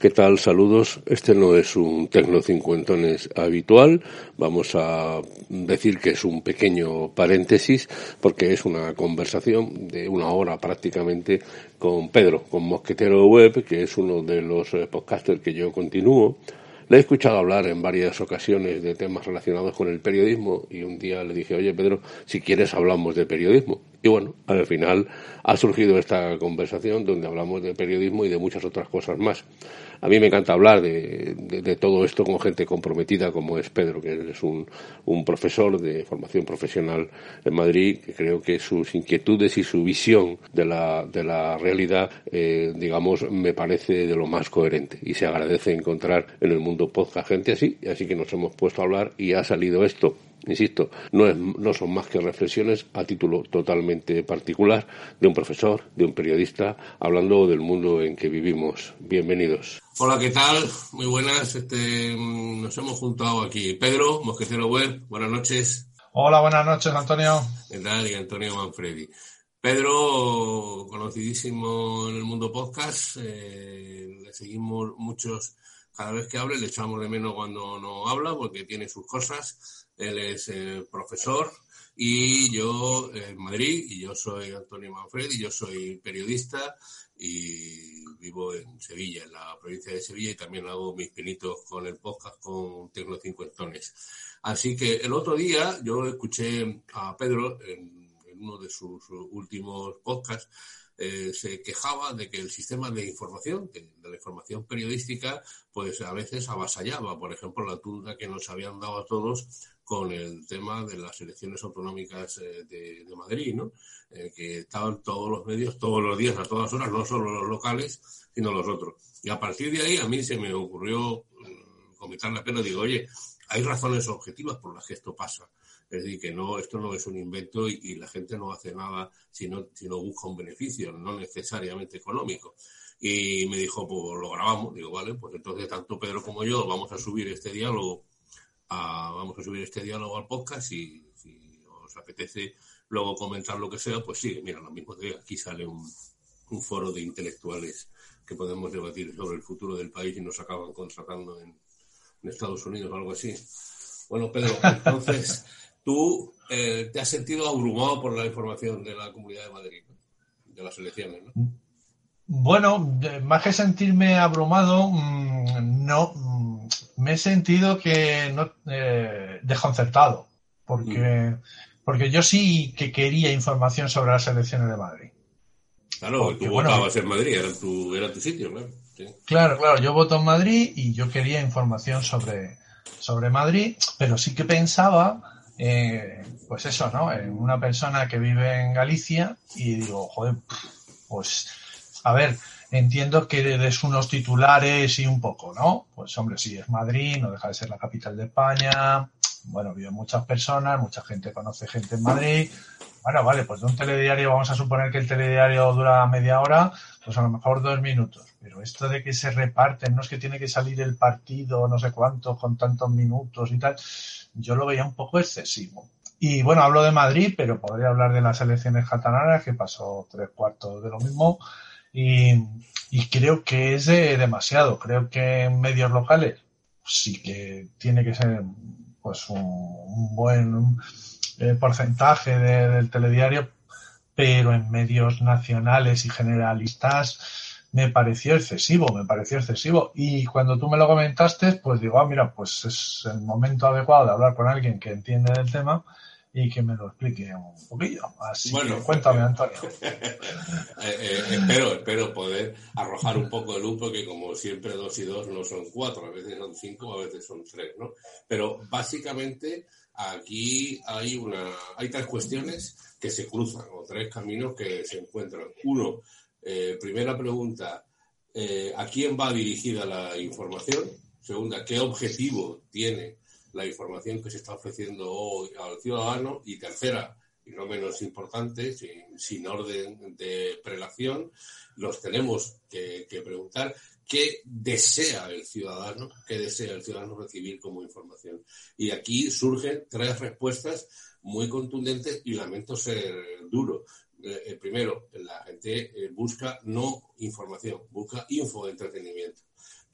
¿Qué tal? Saludos. Este no es un Tecno Cincuentones habitual. Vamos a decir que es un pequeño paréntesis porque es una conversación de una hora prácticamente con Pedro, con Mosquetero Web, que es uno de los eh, podcasters que yo continúo. Le he escuchado hablar en varias ocasiones de temas relacionados con el periodismo y un día le dije, oye Pedro, si quieres hablamos de periodismo. Y bueno, al final ha surgido esta conversación donde hablamos de periodismo y de muchas otras cosas más. A mí me encanta hablar de, todo esto con gente comprometida como es Pedro, que es un, profesor de formación profesional en Madrid, que creo que sus inquietudes y su visión de la, de la realidad, eh, digamos, me parece de lo más coherente. Y se agradece encontrar en el mundo podcast gente así, así que nos hemos puesto a hablar y ha salido esto insisto, no, es, no son más que reflexiones a título totalmente particular de un profesor, de un periodista, hablando del mundo en que vivimos. Bienvenidos. Hola, ¿qué tal? Muy buenas. Este, mm, nos hemos juntado aquí. Pedro, Mosquecero Web, buenas noches. Hola, buenas noches, Antonio. ¿Qué tal? Y Antonio Manfredi. Pedro, conocidísimo en el mundo podcast, eh, le seguimos muchos, cada vez que hable le echamos de menos cuando no habla porque tiene sus cosas él es eh, profesor y yo en Madrid y yo soy Antonio Manfredi, yo soy periodista y vivo en Sevilla, en la provincia de Sevilla y también hago mis pinitos con el podcast con Tecno Cincuentones. Así que el otro día yo escuché a Pedro en, uno de sus últimos podcasts eh, se quejaba de que el sistema de información, de, la información periodística, pues a veces avasallaba. Por ejemplo, la tunda que nos habían dado a todos con el tema de las elecciones autonómicas eh, de, Madrid, ¿no? Eh, que estaban todos los medios, todos los días, a todas horas, no solo los locales, sino los otros. Y a partir de ahí a mí se me ocurrió comentar la pena, digo, oye, hay razones objetivas por las que esto pasa. Es decir, que no, esto no es un invento y, la gente no hace nada si no, si no busca un beneficio, no necesariamente económico. Y me dijo, pues lo grabamos. Digo, vale, pues entonces tanto Pedro como yo vamos a subir este diálogo, a, vamos a subir este diálogo al podcast y si os apetece luego comentar lo que sea, pues sí, mira, lo mismo que aquí sale un, un foro de intelectuales que podemos debatir sobre el futuro del país y nos acaban contratando en, en Estados Unidos o algo así. Bueno, Pedro, entonces tú eh, te has sentido abrumado por la información de la Comunidad de Madrid, de las elecciones, ¿no? Bueno, más que sentirme abrumado, mm, no, mm, me he sentido que no, eh, desconcertado, porque, mm. porque yo sí que quería información sobre las elecciones de Madrid. Claro, tú votabas en Madrid, era tu, era tu sitio, claro. Claro, claro, yo voto en Madrid y yo quería información sobre, sobre Madrid, pero sí que pensaba eh, pues eso, ¿no? En una persona que vive en Galicia y digo, joder, pues, a ver, entiendo que des unos titulares y un poco, ¿no? Pues hombre, sí, es Madrid, no deja de ser la capital de España, bueno, viven muchas personas, mucha gente conoce gente en Madrid. Bueno, vale, pues de un telediario vamos a suponer que el telediario dura media hora, pues a lo mejor dos minutos. Pero esto de que se reparten, no es que tiene que salir el partido, no sé cuánto, con tantos minutos y tal, yo lo veía un poco excesivo. Y bueno, hablo de Madrid, pero podría hablar de las elecciones catalanas, que pasó tres cuartos de lo mismo. Y, creo que es demasiado. Creo que en medios locales sí que tiene que ser pues un, buen eh, porcentaje del telediario, pero en medios nacionales y generalistas me pareció excesivo, me pareció excesivo. Y cuando tú me lo comentaste, pues digo, ah, mira, pues es el momento adecuado de hablar con alguien que entiende del tema y que me lo explique un poquillo. Así bueno, que cuéntame, Antonio. Eh, eh, espero, espero poder arrojar un poco de luz, porque como siempre dos y dos no son cuatro, a veces son cinco, a veces son tres, ¿no? Pero básicamente aquí hay una, hay tres cuestiones que se cruzan, o tres caminos que se encuentran. Uno, eh, primera pregunta, a quién va dirigida la información. Segunda, qué objetivo tiene la información que se está ofreciendo hoy al ciudadano. Y tercera, y no menos importante, sin, orden de prelación, los tenemos que, preguntar qué desea el ciudadano, qué desea el ciudadano recibir como información. Y aquí surgen tres respuestas muy contundentes y lamento ser duro. Eh, eh, primero, la gente eh, busca no información, busca info entretenimiento.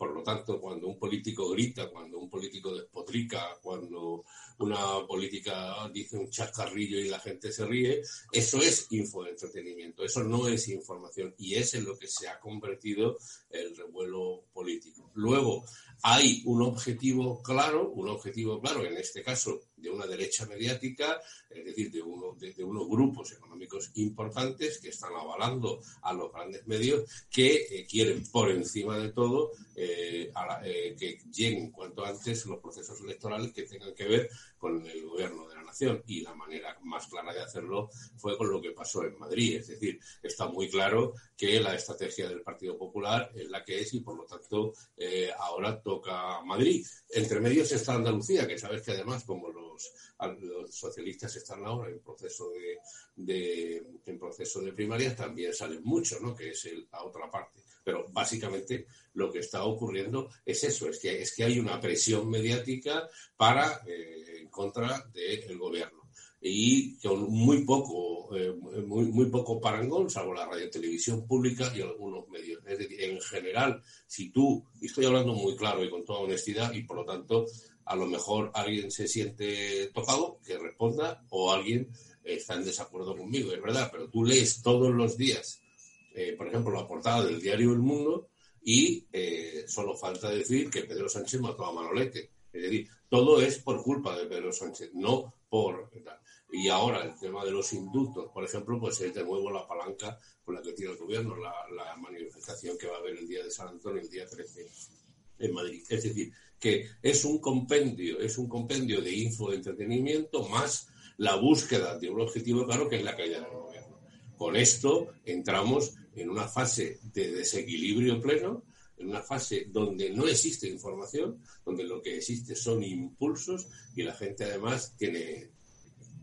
Por lo tanto, cuando un político grita, cuando un político despotrica, cuando una política dice un chascarrillo y la gente se ríe, eso es info de entretenimiento, eso no es información y es en lo que se ha convertido el revuelo político. Luego, hay un objetivo claro, un objetivo claro, en este caso de una derecha mediática, es decir, de, uno, de, unos grupos económicos importantes que están avalando a los grandes medios que eh, quieren por encima de todo eh, eh, que lleguen cuanto antes los procesos electorales que tengan que ver con el gobierno de la nación. Y la manera más clara de hacerlo fue con lo que pasó en Madrid. Es decir, está muy claro que la estrategia del Partido Popular es la que es y por lo tanto ahora toca Madrid. Entre medios está Andalucía, que sabes que además como los los, socialistas están ahora en proceso de, en proceso de primarias, también salen mucho, ¿no? que es la otra parte. Pero básicamente lo que está ocurriendo es eso, es que, es que hay una presión mediática para eh, en contra del gobierno y con muy poco, eh, muy, muy poco parangón, salvo la radio televisión pública y algunos medios. Es decir, en general, si tú, y estoy hablando muy claro y con toda honestidad, y por lo tanto a lo mejor alguien se siente tocado, que responda, o alguien está en desacuerdo conmigo, es verdad, pero tú lees todos los días, eh, por ejemplo, la portada del diario El Mundo y eh, solo falta decir que Pedro Sánchez mató a Manolete. Es decir, todo es por culpa de Pedro Sánchez, no por... Y ahora el tema de los indultos, por ejemplo, pues es de nuevo la palanca con la que tiene el gobierno, la, la manifestación que va a haber el día de San Antonio, el día 13 en Madrid. Es decir, que es un compendio, es un compendio de info de entretenimiento más la búsqueda de un objetivo claro que es la caída del gobierno. Con esto entramos en una fase de desequilibrio pleno, en una fase donde no existe información, donde lo que existe son impulsos y la gente además tiene,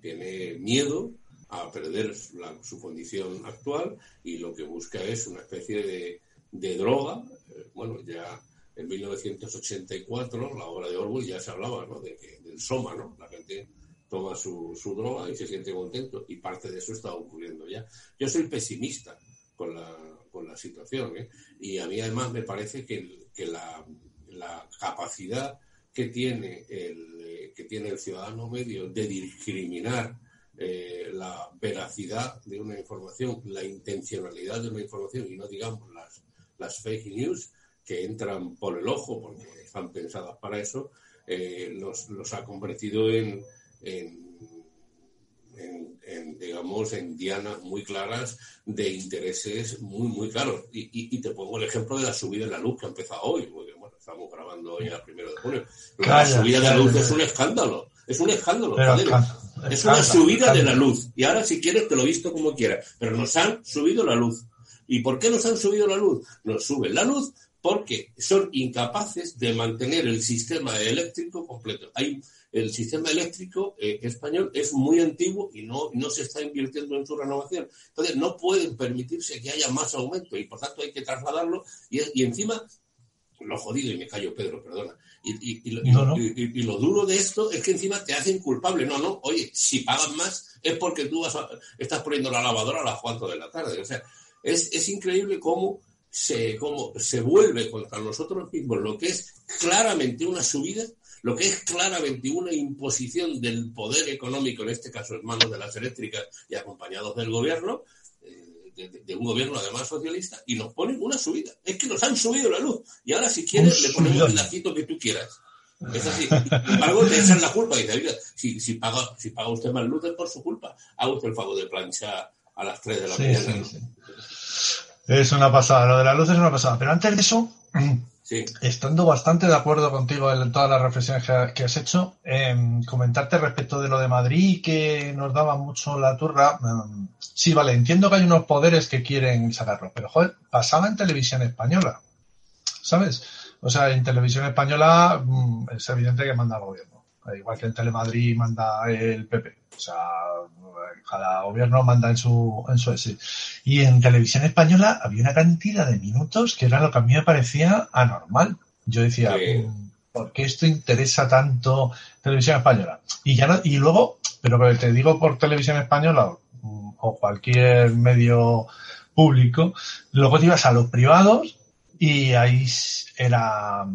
tiene miedo a perder su condición actual y lo que busca es una especie de, de droga. Eh, bueno, ya en 1984, la obra de Orwell, ya se hablaba ¿no? de del soma, ¿no? La gente toma su, su, droga y se siente contento y parte de eso está ocurriendo ya. Yo soy pesimista con la, con la situación ¿eh? y a mí además me parece que, que la, la, capacidad que tiene, el, que tiene el ciudadano medio de discriminar eh, la veracidad de una información, la intencionalidad de una información y no digamos las, las fake news, que entran por el ojo, porque están pensadas para eso, eh, los, ha convertido en, digamos, en dianas muy claras de intereses muy, muy claros. Y, te pongo el ejemplo de la subida de la luz que ha empezado hoy, porque bueno, estamos grabando hoy el primero de junio. la subida de la luz es un escándalo, es un escándalo. es una subida de la luz. Y ahora, si quieres, te lo he visto como quieras. Pero nos han subido la luz. ¿Y por qué nos han subido la luz? Nos suben la luz porque son incapaces de mantener el sistema eléctrico completo. Hay, el sistema eléctrico eh, español es muy antiguo y no, no se está invirtiendo en su renovación. Entonces, no pueden permitirse que haya más aumento y, por tanto, hay que trasladarlo. Y, y encima, lo jodido, y me callo, Pedro, perdona. Y, y, lo duro de esto es que encima te hacen culpable. No, no, oye, si pagan más es porque tú vas estás poniendo la lavadora a las 4 de la tarde. O sea, es, es increíble cómo se, como, se vuelve contra nosotros mismos lo que es claramente una subida, lo que es claramente una imposición del poder económico, en este caso en manos de las eléctricas y acompañados del gobierno, eh, de, un gobierno además socialista, y nos ponen una subida. Es que nos han subido la luz. Y ahora si quieres le ponemos el lacito que tú quieras. Es así. Sin embargo, te echan la culpa. Y dice, si, si, paga, si paga usted más luz es por su culpa. Haga usted el favor de planchar a las 3 de la mañana. Es una pasada, lo de la luz es una pasada. Pero antes de eso, estando bastante de acuerdo contigo en todas las reflexiones que, has hecho, eh, comentarte respecto de lo de Madrid, que nos daba mucho la turra. sí, vale, entiendo que hay unos poderes que quieren sacarlo, pero joder, pasaba en televisión española. ¿sabes? O sea, en televisión española mm, es evidente que manda el gobierno. Igual que en Telemadrid manda el PP. O sea, cada gobierno manda en su, en su Y en televisión española había una cantidad de minutos que era lo que a mí me parecía anormal. Yo decía, mm, ¿por qué esto interesa tanto televisión española? Y ya no, y luego, pero te digo por televisión española mm, o cualquier medio público, luego te ibas a los privados y ahí era,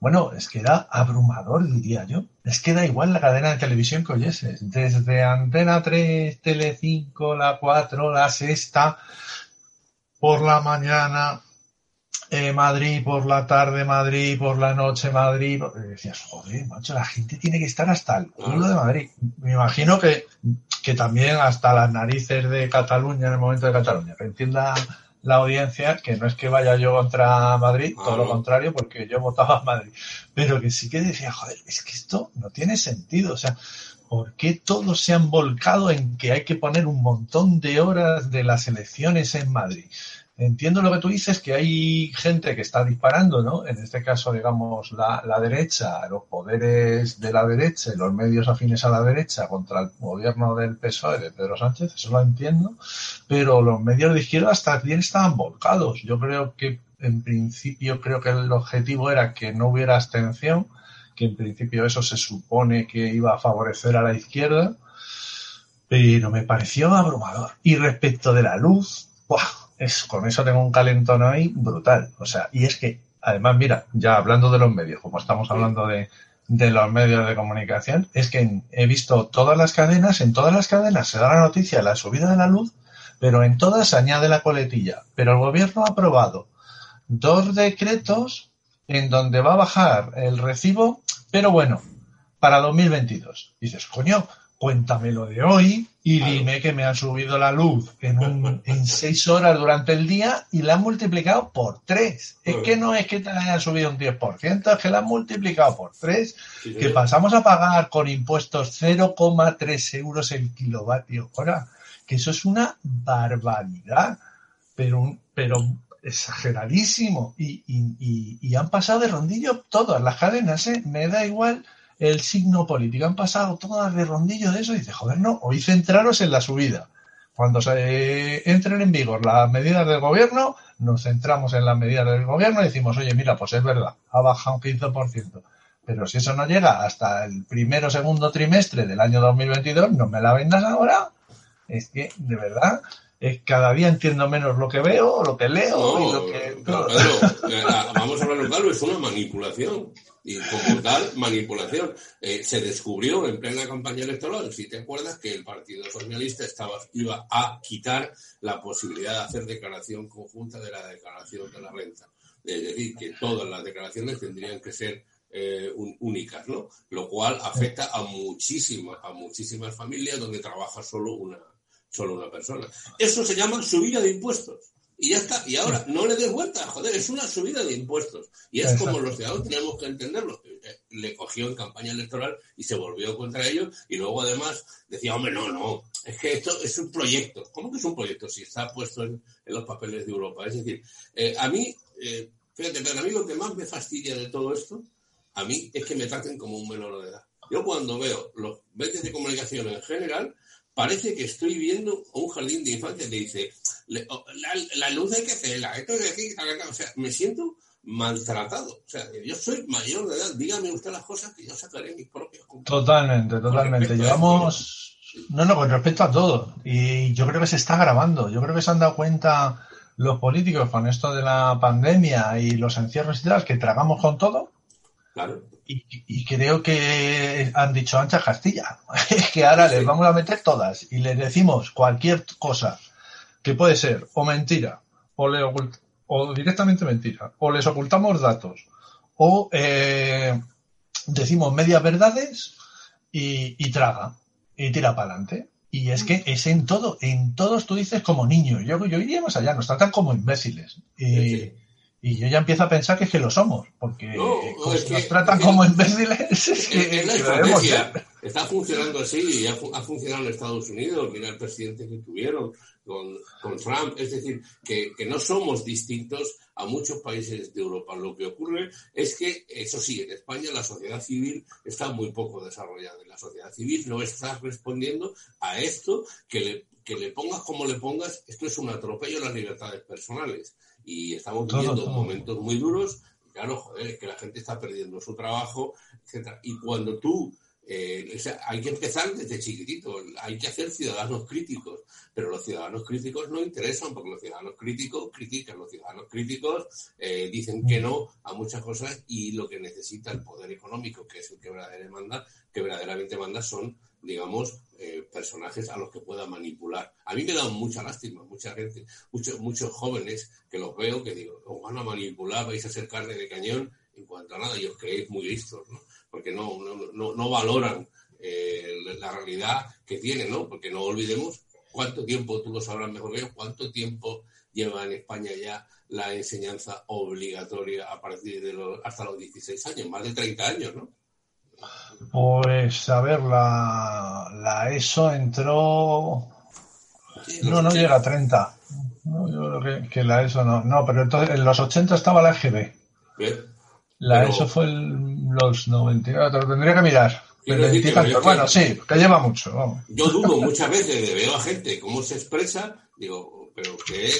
bueno, es que era abrumador, diría yo. Es que da igual la cadena de televisión que oyeses. Desde Antena 3, Tele5, la 4, la sexta, por la mañana, eh, Madrid por la tarde, Madrid por la noche, Madrid. Decías, joder, macho, la gente tiene que estar hasta el culo de Madrid. Me imagino que, que también hasta las narices de Cataluña en el momento de Cataluña. Que entienda la audiencia que no es que vaya yo contra Madrid, todo lo contrario, porque yo votaba a Madrid, pero que sí que decía, joder, es que esto no tiene sentido, o sea, ¿por qué todos se han volcado en que hay que poner un montón de horas de las elecciones en Madrid? Entiendo lo que tú dices, que hay gente que está disparando, ¿no? En este caso, digamos, la, derecha, los poderes de la derecha y los medios afines a la derecha contra el gobierno del PSOE de Pedro Sánchez, eso lo entiendo, pero los medios de izquierda bien estaban volcados. Yo creo que, en principio, creo que el objetivo era que no hubiera abstención, que en principio eso se supone que iba a favorecer a la izquierda, pero me pareció abrumador. Y respecto de la luz, ¡buah! Es, con eso tengo un calentón ahí brutal. O sea, y es que, además, mira, ya hablando de los medios, como estamos hablando de, de los medios de comunicación, es que he visto todas las cadenas, en todas las cadenas se da la noticia de la subida de la luz, pero en todas se añade la coletilla. Pero el gobierno ha aprobado dos decretos en donde va a bajar el recibo, pero bueno, para 2022. dices, coño, cuéntamelo de hoy y dime que me han subido la luz en, en seis horas durante el día y la han multiplicado por tres. Es que no es que te la hayan subido un 10%, es que la han multiplicado por tres, que pasamos a pagar con impuestos 0,3 euros el kilovatio hora, que eso es una barbaridad, pero, pero exageradísimo. Y, y, y, han pasado de rondillo todas las cadenas, ¿eh? me da igual el signo político. Han pasado todas de rondillo de eso y dice, joder, no, hoy centraros en la subida. Cuando se entren en vigor las medidas del gobierno, nos centramos en las medidas del gobierno y decimos, oye, mira, pues es verdad, ha bajado un 15%. Pero si eso no llega hasta el primero o segundo trimestre del año 2022, no me la vendas ahora. Es que, de verdad, es, cada día entiendo menos lo que veo, lo que leo y lo que... Eh, vamos a hablar claro, es una manipulación y como tal manipulación. Eh, se descubrió en plena campaña electoral, si te acuerdas, que el Partido Socialista estaba, iba a quitar la posibilidad de hacer declaración conjunta de la declaración de la renta. Es decir, que todas las declaraciones tendrían que ser eh, únicas, ¿no? Lo cual afecta a muchísimas, a muchísimas familias donde trabaja solo una, solo una persona. Eso se llama subida de impuestos. Y ya está. Y ahora no le des vuelta, joder, es una subida de impuestos. Y es como los ciudadanos tenemos que entenderlo. Eh, le cogió en campaña electoral y se volvió contra ellos. Y luego además decía, hombre, no, no, es que esto es un proyecto. ¿Cómo que es un proyecto si está puesto en, los papeles de Europa? Es decir, eh, a mí, eh, fíjate, pero a mí lo que más me fastidia de todo esto, a mí es que me traten como un menor de edad. Yo cuando veo los medios de comunicación en general, parece que estoy viendo un jardín de infancia. Le dice, la, luz hay que hacerla, esto de aquí, o sea, me siento maltratado. O sea, yo soy mayor de edad, dígame usted las cosas que yo sacaré mis propios Totalmente, totalmente. Llevamos... No, no, con respecto a todo. Y yo creo que se está grabando. Yo creo que se han dado cuenta los políticos con esto de la pandemia y los encierros y tal, que tragamos con todo. Claro. Y, creo que han dicho ancha Castilla. Es que ahora les vamos a meter todas y les decimos cualquier cosa que puede ser o mentira o, le o directamente mentira o les ocultamos datos o eh, decimos medias verdades y, traga y tira para adelante. Y es que es en todo, en todos tú dices como niños. Yo, yo iría más allá, nos tratan como imbéciles. Y, Y yo ya empiezo a pensar que es que lo somos, porque nos tratan como imbéciles. Es, que, la estrategia. Está funcionando así y ha, funcionado en Estados Unidos. Mira el presidente que tuvieron con, con Trump. Es decir, que, que, no somos distintos a muchos países de Europa. Lo que ocurre es que, eso sí, en España la sociedad civil está muy poco desarrollada. La sociedad civil no está respondiendo a esto que le, que le pongas como le pongas. Esto es un atropello a las libertades personales y estamos viviendo momentos muy duros. Claro, joder, es que la gente está perdiendo su trabajo, etcétera. Y cuando tú eh, hay que empezar desde chiquitito, hay que hacer ciudadanos críticos, pero los ciudadanos críticos no interesan porque los ciudadanos críticos critican, los ciudadanos críticos eh, dicen que no a muchas cosas y lo que necesita el poder económico, que es el que verdaderamente manda, que verdaderamente manda son digamos, eh, personajes a los que pueda manipular. A mí me da mucha lástima, mucha gente, muchos, muchos jóvenes que los veo que digo, os van a manipular, vais a ser carne de cañón en cuanto a nada y os creéis muy listos, ¿no? Porque no, no, no, valoran eh, la realidad que tienen, ¿no? Porque no olvidemos cuánto tiempo, tú lo sabrás mejor que yo, cuánto tiempo lleva en España ya la enseñanza obligatoria a partir de los, hasta los 16 años, más de 30 años, ¿no? Pues, a ver, la, la ESO entró. No, no llega a 30. No, yo creo que, la ESO no. No, pero entonces en los 80 estaba la EGB. La ESO fue en los 90. Te lo tendría que mirar. bueno, sí, que lleva mucho. Yo dudo muchas veces, veo a gente cómo se expresa, digo, pero que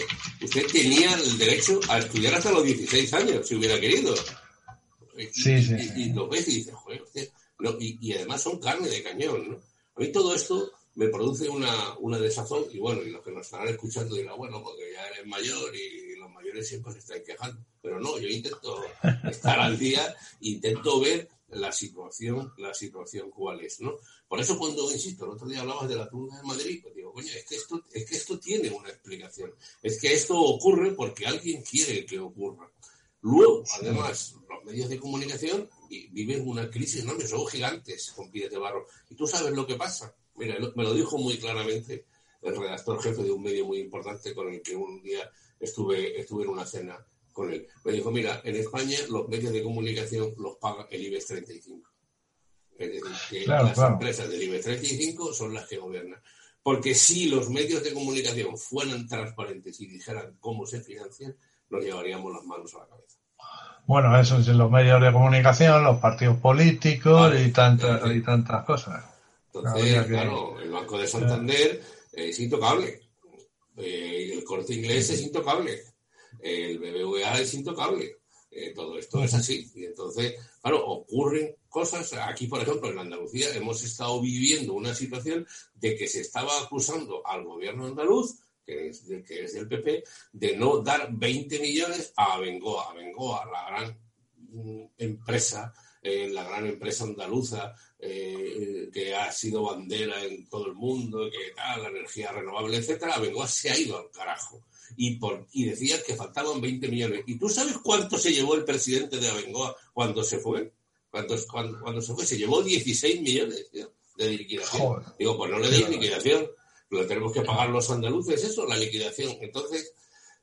usted tenía el derecho a estudiar hasta los 16 años, si hubiera querido. Sí, sí, y, lo ves y dices, joder, y, además son carne de cañón, ¿no? A mí todo esto me produce una, una desazón y bueno, y los que nos estarán escuchando dirán, bueno, porque ya eres mayor y los mayores siempre se están quejando. Pero no, yo intento estar al día, intento ver la situación, la situación cuál es, ¿no? Por eso cuando, insisto, el otro día hablabas de la turba de Madrid, pues digo, coño, es que esto, es que esto tiene una explicación. Es que esto ocurre porque alguien quiere que ocurra. Luego, además, los medios de comunicación viven una crisis enorme, son gigantes con pies de barro. Y tú sabes lo que pasa. Mira, me lo dijo muy claramente el redactor jefe de un medio muy importante con el que un día estuve, estuve en una cena con él. Me dijo, mira, en España los medios de comunicación los paga el IBEX 35. Es decir, que las empresas del IBEX 35 son las que gobiernan. Porque si los medios de comunicación fueran transparentes y dijeran cómo se financian, nos llevaríamos las manos a la cabeza. Bueno, eso es en los medios de comunicación, los partidos políticos y, tantas, y tantas cosas. Entonces, claro, el Banco de Santander es intocable, eh, el corte inglés es intocable, el BBVA es intocable. Eh, todo esto es así. Y entonces, claro, ocurren cosas. Aquí, por ejemplo, en Andalucía hemos estado viviendo una situación de que se estaba acusando al gobierno andaluz que es, que es del PP, de no dar 20 millones a Bengoa, a Bengoa, la gran mm, empresa, eh, la gran empresa andaluza eh, que ha sido bandera en todo el mundo, que tal, la energía renovable, etcétera, Bengoa se ha ido al carajo. Y, por, y decía que faltaban 20 millones. ¿Y tú sabes cuánto se llevó el presidente de Abengoa cuando se fue? Cuando, cuando, se fue, se llevó 16 millones de liquidación. Digo, pues no le deis liquidación lo tenemos que pagar los andaluces, eso, la liquidación. Entonces,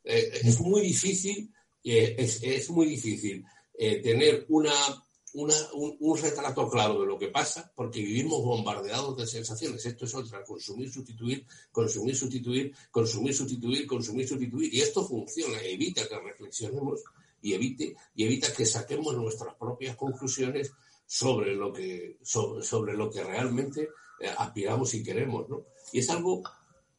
eh, es muy difícil, eh, es, muy difícil eh, tener una, un, retrato claro de lo que pasa, porque vivimos bombardeados de sensaciones. Esto es otra, consumir, sustituir, consumir, sustituir, consumir, sustituir, consumir, sustituir. Y esto funciona, evita que reflexionemos y evite, y evita que saquemos nuestras propias conclusiones sobre lo que, sobre, sobre lo que realmente aspiramos y queremos, ¿no? Y es algo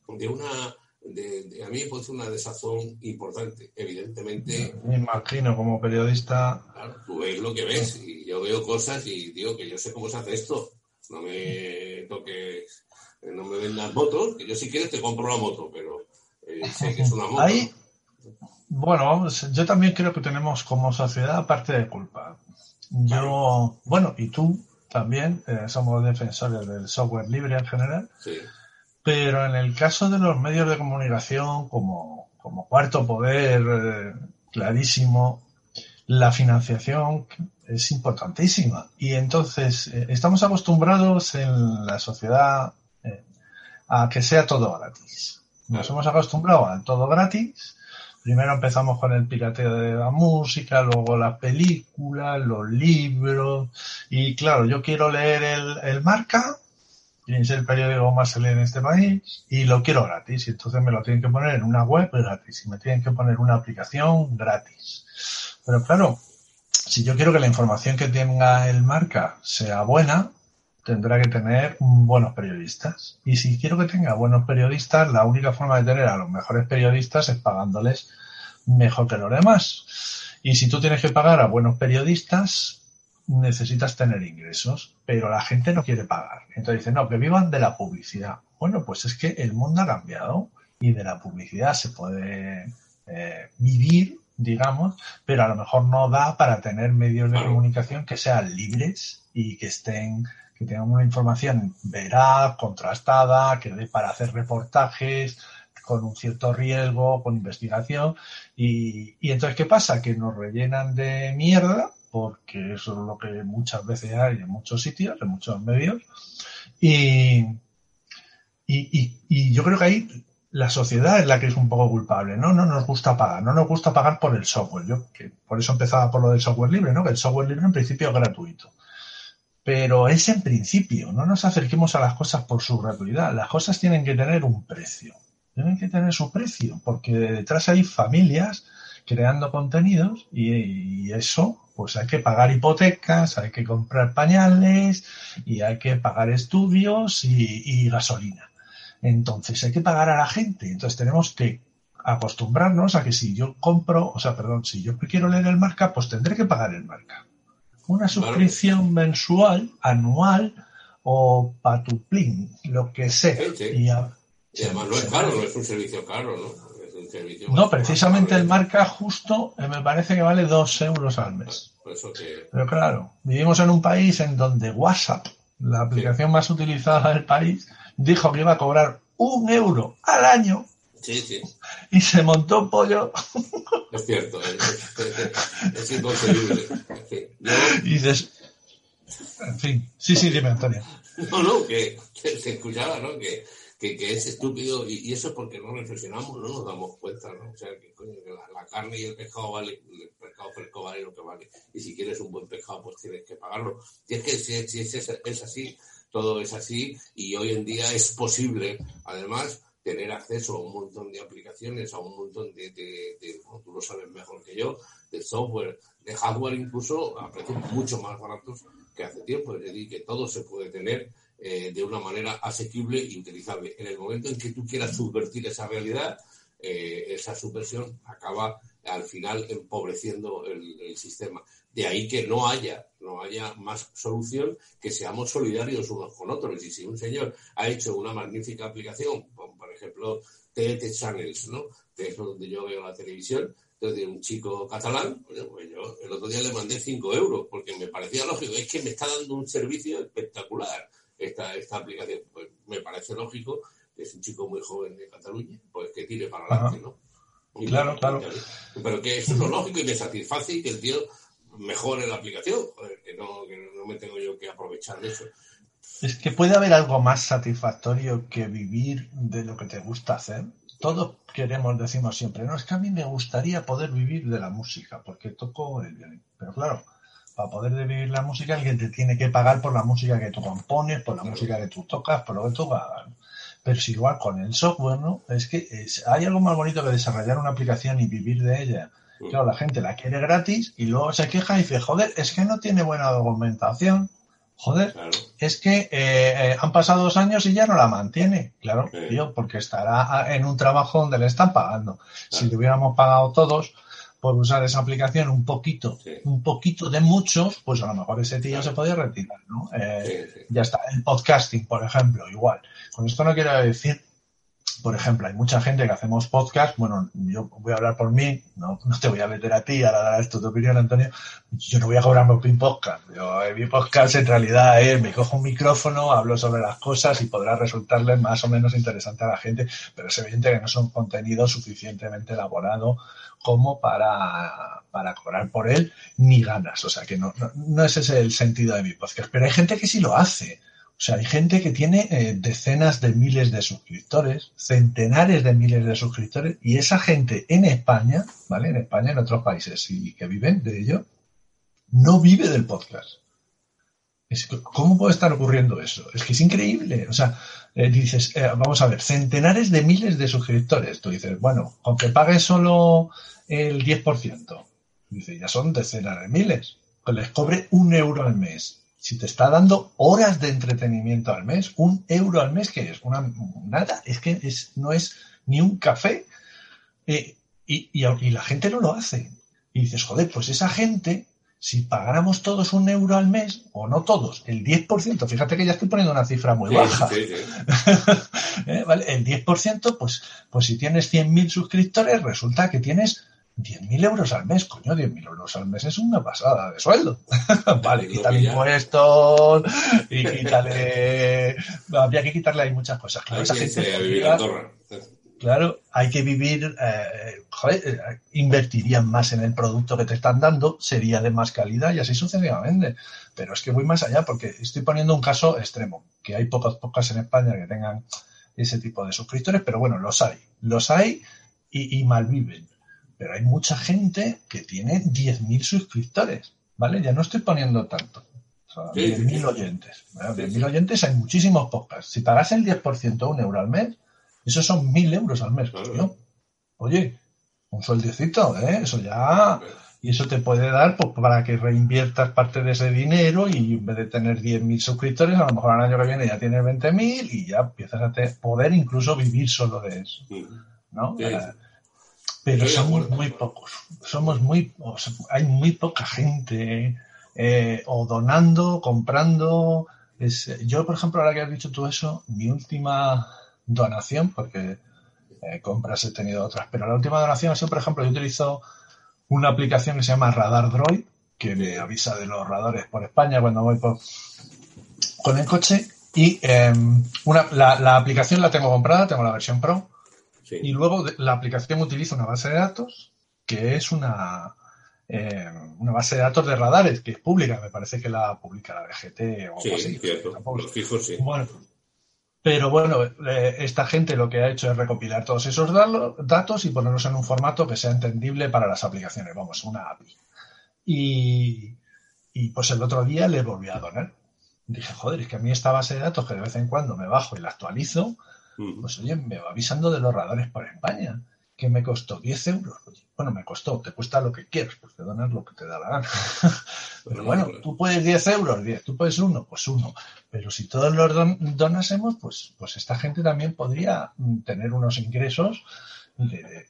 de una, de, a mí me parece una desazón importante, evidentemente. Me imagino como periodista. Claro, tú ves lo que ves y yo veo cosas y digo que yo sé cómo se hace esto. No me toques, no me vendas motos, que yo si quieres te compro la moto, pero eh, sé que es una moto. Ahí, bueno, yo también creo que tenemos como sociedad parte de culpa. Yo, bueno, y tú también, eh, somos defensores del software libre en general. Sí. Pero en el caso de los medios de comunicación, como, cuarto poder, eh, clarísimo, la financiación es importantísima. Y entonces eh, estamos acostumbrados en la sociedad a que sea todo gratis. Nos hemos acostumbrado a todo gratis Primero empezamos con el pirateo de la música, luego las películas, los libros. Y claro, yo quiero leer el, el Marca, que ser el periódico más leído en este país, y lo quiero gratis. Y entonces me lo tienen que poner en una web gratis. Y me tienen que poner una aplicación gratis. Pero claro, si yo quiero que la información que tenga el Marca sea buena, tendrá que tener buenos periodistas. Y si quiero que tenga buenos periodistas, la única forma de tener a los mejores periodistas es pagándoles mejor que los demás. Y si tú tienes que pagar a buenos periodistas, necesitas tener ingresos, pero la gente no quiere pagar. Entonces dice, no, que vivan de la publicidad. Bueno, pues es que el mundo ha cambiado y de la publicidad se puede eh, vivir, digamos, pero a lo mejor no da para tener medios de comunicación que sean libres y que estén que tengan una información veraz, contrastada, que dé para hacer reportajes con un cierto riesgo, con investigación. Y, y entonces, ¿qué pasa? Que nos rellenan de mierda, porque eso es lo que muchas veces hay en muchos sitios, en muchos medios. Y, y, y, yo creo que ahí la sociedad es la que es un poco culpable, ¿no? No nos gusta pagar, no nos gusta pagar por el software. Yo, que por eso empezaba por lo del software libre, ¿no? Que el software libre en principio es gratuito pero es en principio, no nos acerquemos a las cosas por su gratuidad, las cosas tienen que tener un precio, tienen que tener su precio, porque detrás hay familias creando contenidos y, eso, pues hay que pagar hipotecas, hay que comprar pañales y hay que pagar estudios y, y gasolina. Entonces hay que pagar a la gente, entonces tenemos que acostumbrarnos a que si yo compro, o sea, perdón, si yo quiero leer el marca, pues tendré que pagar el marca una suscripción mensual, anual o patuplín, lo que sea. Y, además no es caro, no es un servicio caro, ¿no? no, precisamente el marca justo eh, me parece que vale dos euros al mes. Pero claro, vivimos en un país en donde WhatsApp, la aplicación más utilizada del país, dijo que iba a cobrar un euro al año Sí, sí. Y se montó un pollo. Es cierto, es, inconcebible. Y dices, en fin, sí, sí, dime, Antonio. No, no, que, se escuchaba, ¿no? Que, que, es estúpido y, eso es porque no reflexionamos, no nos damos cuenta, ¿no? O sea, que, coño, que la, carne y el pescado vale, el pescado fresco vale lo que vale. Y si quieres un buen pescado, pues tienes que pagarlo. Y es que si, si es, es así, todo es así y hoy en día es posible, además, tener acceso a un montón de aplicaciones, a un montón de, de, tú lo sabes mejor que yo, de software, de hardware incluso a precios mucho más baratos que hace tiempo. Es decir, que todo se puede tener eh, de una manera asequible y utilizable. En el momento en que tú quieras subvertir esa realidad, eh, esa subversión acaba al final empobreciendo el, el, sistema. De ahí que no haya, no haya más solución que seamos solidarios unos con otros. Y si un señor ha hecho una magnífica aplicación, ejemplo, TET Channels, ¿no? que es donde yo veo la televisión, de un chico catalán, pues yo el otro día le mandé 5 euros, porque me parecía lógico, es que me está dando un servicio espectacular esta, esta aplicación. Pues me parece lógico que es un chico muy joven de Cataluña, pues que tire para adelante, ¿no? claro, claro. Pero que eso es lo lógico y me satisface y que el tío mejore la aplicación, que no, que no me tengo yo que aprovechar de eso. Es que puede haber algo más satisfactorio que vivir de lo que te gusta hacer. Todos queremos, decimos siempre, no, es que a mí me gustaría poder vivir de la música, porque toco el violín. Pero claro, para poder vivir la música alguien te tiene que pagar por la música que tú compones, por la música que tú tocas, por lo que tú hagas. Pero si igual con el software, ¿no? Es que hay algo más bonito que desarrollar una aplicación y vivir de ella. Mm. Claro, la gente la quiere gratis y luego se queja y dice, joder, es que no tiene buena documentación. Joder, es que eh, eh, han pasado dos años y ya no la mantiene. Claro, tío, porque estará en un trabajo donde le están pagando. Si le hubiéramos pagado todos por usar esa aplicación un poquito, un poquito de muchos, pues a lo mejor ese tío se podía retirar, ¿no? Eh, ya está. El podcasting, por ejemplo, igual. Con esto no quiero decir por ejemplo, hay mucha gente que hacemos podcast, bueno, yo voy a hablar por mí, no, te voy a meter a ti a dar esto tu opinión, Antonio, yo no voy a cobrarme un podcast, yo, mi podcast en realidad es, me cojo un micrófono, hablo sobre las cosas y podrá resultarle más o menos interesante a la gente, pero es evidente que no es un contenido suficientemente elaborado como para, para cobrar por él, ni ganas, o sea que no, no, no ese es el sentido de mi podcast, pero hay gente que sí lo hace, O sea, hay gente que tiene eh, decenas de miles de suscriptores, centenares de miles de suscriptores, y esa gente en España, ¿vale? En España, en otros países y que viven de ello, no vive del podcast. ¿Cómo puede estar ocurriendo eso? Es que es increíble. O sea, eh, dices, eh, vamos a ver, centenares de miles de suscriptores. Tú dices, bueno, aunque pague solo el 10%, dice, ya son decenas de miles. Que les cobre un euro al mes. Si te está dando horas de entretenimiento al mes, un euro al mes, ¿qué es? Una, nada, es que es, no es ni un café. Eh, y, y la gente no lo hace. Y dices, joder, pues esa gente si pagáramos todos un euro al mes, o no todos, el 10%, fíjate que ya estoy poniendo una cifra muy baja, ¿Eh? el 10%, pues, pues si tienes 100.000 suscriptores, resulta que tienes 10.000 euros al mes, coño, 10.000 euros al mes es una pasada de sueldo. vale, quítale impuestos y quítale... Habría que quitarle ahí muchas cosas. Claro, esa gente... Claro, hay que vivir, eh, joder, eh, invertirían más en el producto que te están dando, sería de más calidad y así sucesivamente. Pero es que voy más allá porque estoy poniendo un caso extremo, que hay pocas pocas en España que tengan ese tipo de suscriptores, pero bueno, los hay, los hay y, y malviven. Pero hay mucha gente que tiene 10.000 suscriptores, ¿vale? Ya no estoy poniendo tanto. O sea, 10.000 oyentes. 10.000 oyentes hay muchísimos podcasts. Si pagas el 10% un euro al mes, esos son mil euros al mes, ¿no? Oye, un sueldecito, ¿eh? Eso ya... Y eso te puede dar pues, para que reinviertas parte de ese dinero y en vez de tener 10.000 suscriptores, a lo mejor al año que viene ya tienes 20.000 y ya empiezas a poder incluso vivir solo de eso. ¿no? Pero somos muy pocos. Somos muy... hay muy poca gente eh, o donando, comprando. Es, yo, por ejemplo, ahora que has dicho tú eso, mi última donación, porque eh, compras he tenido otras, pero la última donación ha sido, por ejemplo, yo utilizo una aplicación que se llama Radar Droid, que me avisa de los radares por España cuando voy por, con el coche. Y em, una, la, aplicación la tengo comprada, tengo la versión Pro. Y luego la aplicación utiliza una base de datos que es una, em, una base de datos de radares que es pública. Me parece que la publica la DGT o algo así. Cierto. sí. Bueno, pero bueno, eh, esta gente lo que ha hecho es recopilar todos esos datos y ponerlos en un formato que sea entendible para las aplicaciones, vamos, una API. Y, pues el otro día le volví a donar. Dije, joder, es que a mí esta base de datos que de vez en cuando me bajo y la actualizo, pues oye, me va avisando de los radares por España, que me costó 10 euros. Bueno, me costó, te cuesta lo que quieras, pues te donas lo que te da la gana. Pero bueno, tú puedes 10 euros, 10, tú puedes uno, pues uno. Pero si todos los donásemos, pues, pues esta gente también podría mm, tener unos ingresos de,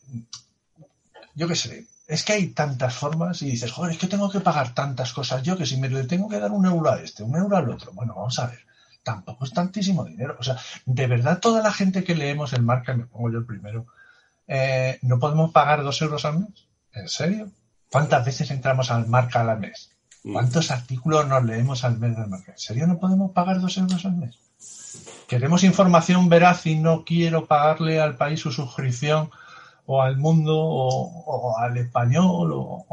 yo qué sé, es que hay tantas formas y dices, joder, es que tengo que pagar tantas cosas yo que si me le tengo que dar un euro a este, un euro al otro, bueno, vamos a ver, tampoco es tantísimo dinero. O sea, de verdad toda la gente que leemos el marca, me pongo yo el primero, eh, ¿no podemos pagar dos euros al mes? ¿En serio? ¿Cuántas veces entramos al marca al mes? Mm. ¿Cuántos artículos nos leemos al mes del marca? ¿En serio no podemos pagar dos euros al mes? Queremos información veraz y no quiero pagarle al país su suscripción o al mundo o, al español o,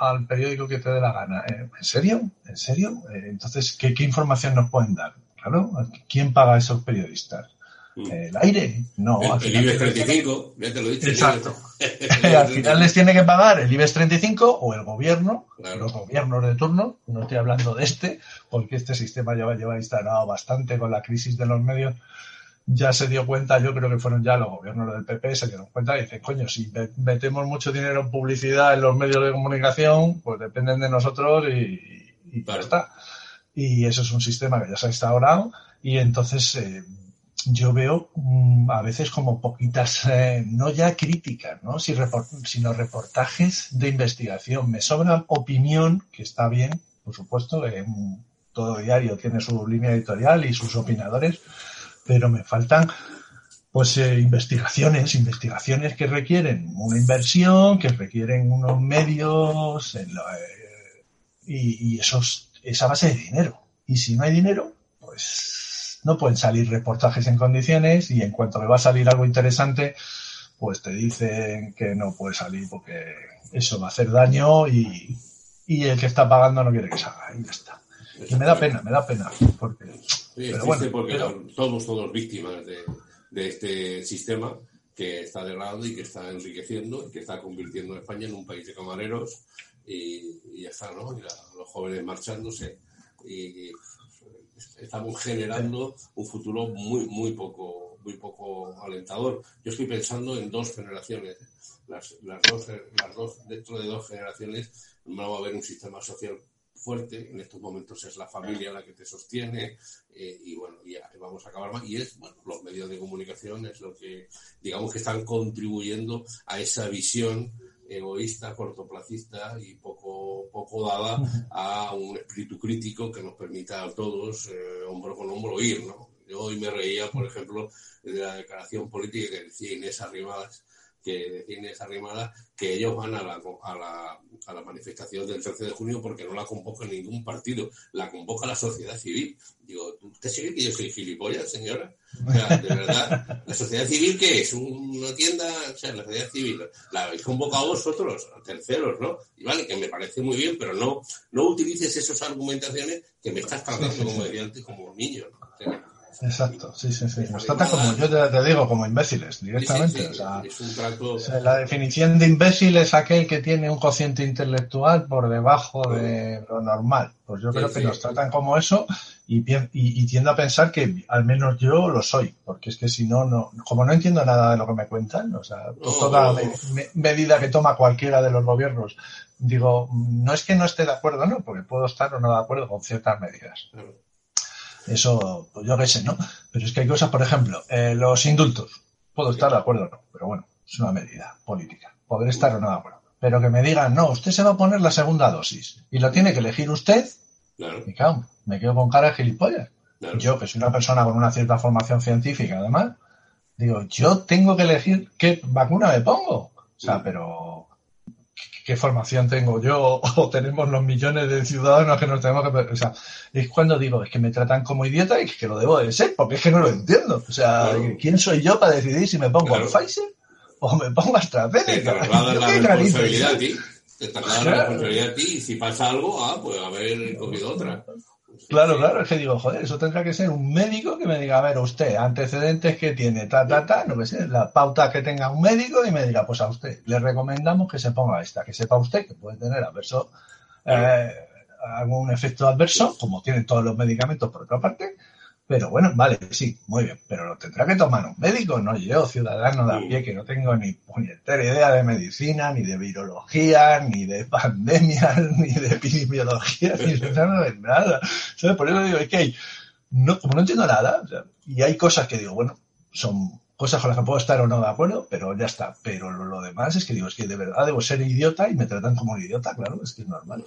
al periódico que te dé la gana. Eh, ¿En serio? ¿En serio? Eh, entonces, ¿qué, ¿qué, información nos pueden dar? Claro, ¿quién paga a esos periodistas? Mm. el aire. No, el, al final IBEX 35, ya te lo he dicho. Exacto. al final les tiene que pagar el IBEX 35 o el gobierno, los gobiernos de turno, no estoy hablando de este, porque este sistema ya lleva instalado bastante con la crisis de los medios. Ya se dio cuenta, yo creo que fueron ya los gobiernos del PP, se dieron cuenta y dicen, coño, si metemos mucho dinero en publicidad en los medios de comunicación, pues dependen de nosotros y, y ya está. Y eso es un sistema que ya se ha instaurado y entonces eh, yo veo mm, a veces como poquitas, eh, no ya críticas, ¿no? sino reportajes de investigación. Me sobra opinión, que está bien, por supuesto, todo diario tiene su línea editorial y sus opinadores, pero me faltan pues eh, investigaciones, investigaciones que requieren una inversión, que requieren unos medios eh, y, y esos, esa base de dinero. Y si no hay dinero, pues no pueden salir reportajes en condiciones y en cuanto le va a salir algo interesante, pues te dicen que no puede salir porque eso va a hacer daño y, el que está pagando no quiere que salga y ya está. Y me da pena, me da pena, porque pero bueno, porque somos todos víctimas de, de este sistema que está degradando y que está enriqueciendo y que está convirtiendo a España en un país de camareros y, ya está, ¿no? Y los jóvenes marchándose y, estamos generando un futuro muy, muy poco, muy poco alentador. Yo estoy pensando en dos generaciones. Las, las, dos, las dos, dentro de dos generaciones no va a haber un sistema social fuerte. En estos momentos es la familia la que te sostiene eh, y bueno, ya vamos a acabar más. Y es, bueno, los medios de comunicación es lo que, digamos que están contribuyendo a esa visión egoísta, cortoplacista y poco, poco dada a un espíritu crítico que nos permita a todos, eh, hombro con hombro, ir, ¿no? Yo hoy me reía, por ejemplo, de la declaración política que decía Inés Arrimadas, que decía Inés Arrimada que ellos van a la, a, la, manifestación del 13 de junio porque no la convoca ningún partido, la convoca la sociedad civil. Digo, ¿usted sigue que yo soy gilipollas, señora? O sea, de verdad, ¿la sociedad civil qué es? ¿Una tienda? O sea, la sociedad civil, la habéis convocado vosotros, terceros, ¿no? Y vale, que me parece muy bien, pero no, no utilices esas argumentaciones que me estás tratando, como decía antes, como niño, ¿no? Exacto, sí, sí, sí. Nos trata como, yo te, digo, como imbéciles, directamente. o sea, la definición de imbécil es aquel que tiene un cociente intelectual por debajo de lo normal. Pues yo creo que nos tratan como eso y, y, tiendo a pensar que al menos yo lo soy, porque es que si no, no, como no entiendo nada de lo que me cuentan, o sea, pues toda medida que toma cualquiera de los gobiernos, digo, no es que no esté de acuerdo, no, porque puedo estar o no de acuerdo con ciertas medidas. Eso, pues yo qué sé, ¿no? Pero es que hay cosas, por ejemplo, eh, los indultos. Puedo estar de acuerdo o no, pero bueno, es una medida política. Podré estar o no de acuerdo. Pero que me digan, no, usted se va a poner la segunda dosis y lo tiene que elegir usted, claro. me, cago, me quedo con cara de gilipollas. Yo, que soy una persona con una cierta formación científica, además, digo, yo tengo que elegir qué vacuna me pongo. O sea, pero qué formación tengo yo o tenemos los millones de ciudadanos que nos tenemos que... O sea, es cuando digo, es que me tratan como idiota y que lo debo de ser, porque es que no lo entiendo. O sea, ¿quién soy yo para decidir si me pongo al Pfizer o me pongo a AstraZeneca? Te trasladan la responsabilidad a ti. Te trasladan la responsabilidad a ti y si pasa algo, ah, pues haber cogido otra. Claro, claro, es que digo, joder, eso tendrá que ser un médico que me diga, a ver, usted, antecedentes que tiene, ta, ta, ta, no sé, la pauta que tenga un médico y me diga, pues a usted, le recomendamos que se ponga esta, que sepa usted que puede tener adverso, eh, algún efecto adverso, como tienen todos los medicamentos por otra parte, pero bueno, vale, sí, muy bien, pero lo tendrá que tomar un médico, no yo, ciudadano de a pie, que no tengo ni puñetera idea de medicina, ni de virología, ni de pandemia, ni de epidemiología, ni de nada. ¿Sabes? Por eso digo, es que no, como no entiendo nada, y hay cosas que digo, bueno, son cosas con las que puedo estar o no de acuerdo, pero ya está. Pero lo, demás es que digo, es que de verdad debo ser idiota y me tratan como un idiota, claro, es que es normal.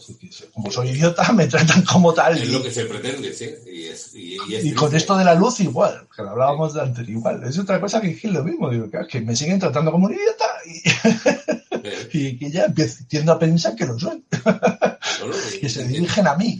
como soy idiota, me tratan como tal. Es lo que se pretende, sí. Y, con esto de la luz igual, que lo hablábamos de antes, igual. Es otra cosa que es lo mismo, digo, que, me siguen tratando como un idiota y, que ya empiezo, tiendo a pensar que lo soy. que se dirigen a mí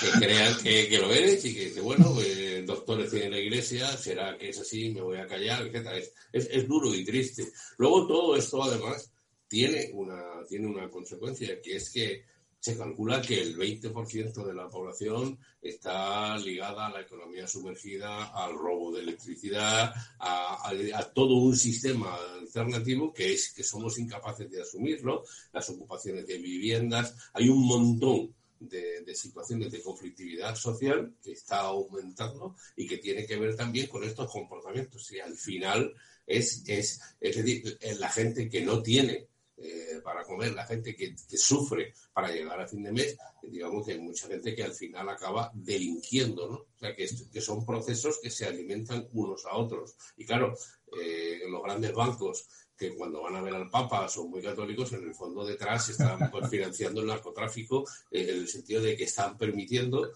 que crean que, lo eres y que, bueno, eh, doctores tiene la iglesia, será que es así, me voy a callar, etc. Es, es, duro y triste. Luego todo esto además tiene una, tiene una consecuencia, que es que se calcula que el 20% de la población está ligada a la economía sumergida, al robo de electricidad, a, a, todo un sistema alternativo que es que somos incapaces de asumirlo, las ocupaciones de viviendas, hay un montón de, situaciones de conflictividad social que está aumentando y que tiene que ver también con estos comportamientos. Y al final es, es, es decir, la gente que no tiene eh, para comer, la gente que, sufre para llegar a fin de mes, digamos que hay mucha gente que al final acaba delinquiendo, ¿no? O sea, que, que son procesos que se alimentan unos a otros. Y claro, eh, los grandes bancos que cuando van a ver al Papa son muy católicos, en el fondo detrás están pues, financiando el narcotráfico eh, en el sentido de que están permitiendo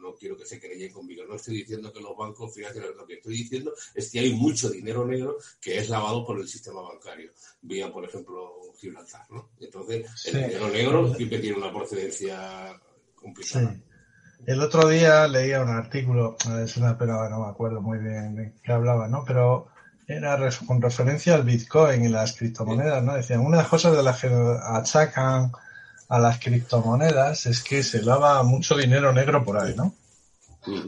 no, quiero que se creen conmigo, no estoy diciendo que los bancos financien, lo que estoy diciendo es que hay mucho dinero negro que es lavado por el sistema bancario, vía, por ejemplo, Gibraltar, ¿no? Entonces, el dinero negro siempre tiene una procedencia complicada. El otro día leía un artículo, es una no me acuerdo muy bien de qué hablaba, ¿no? Pero era con referencia al Bitcoin y las criptomonedas, ¿no? Decían, una de las cosas de las que achacan a las criptomonedas es que se lava mucho dinero negro por ahí, ¿no?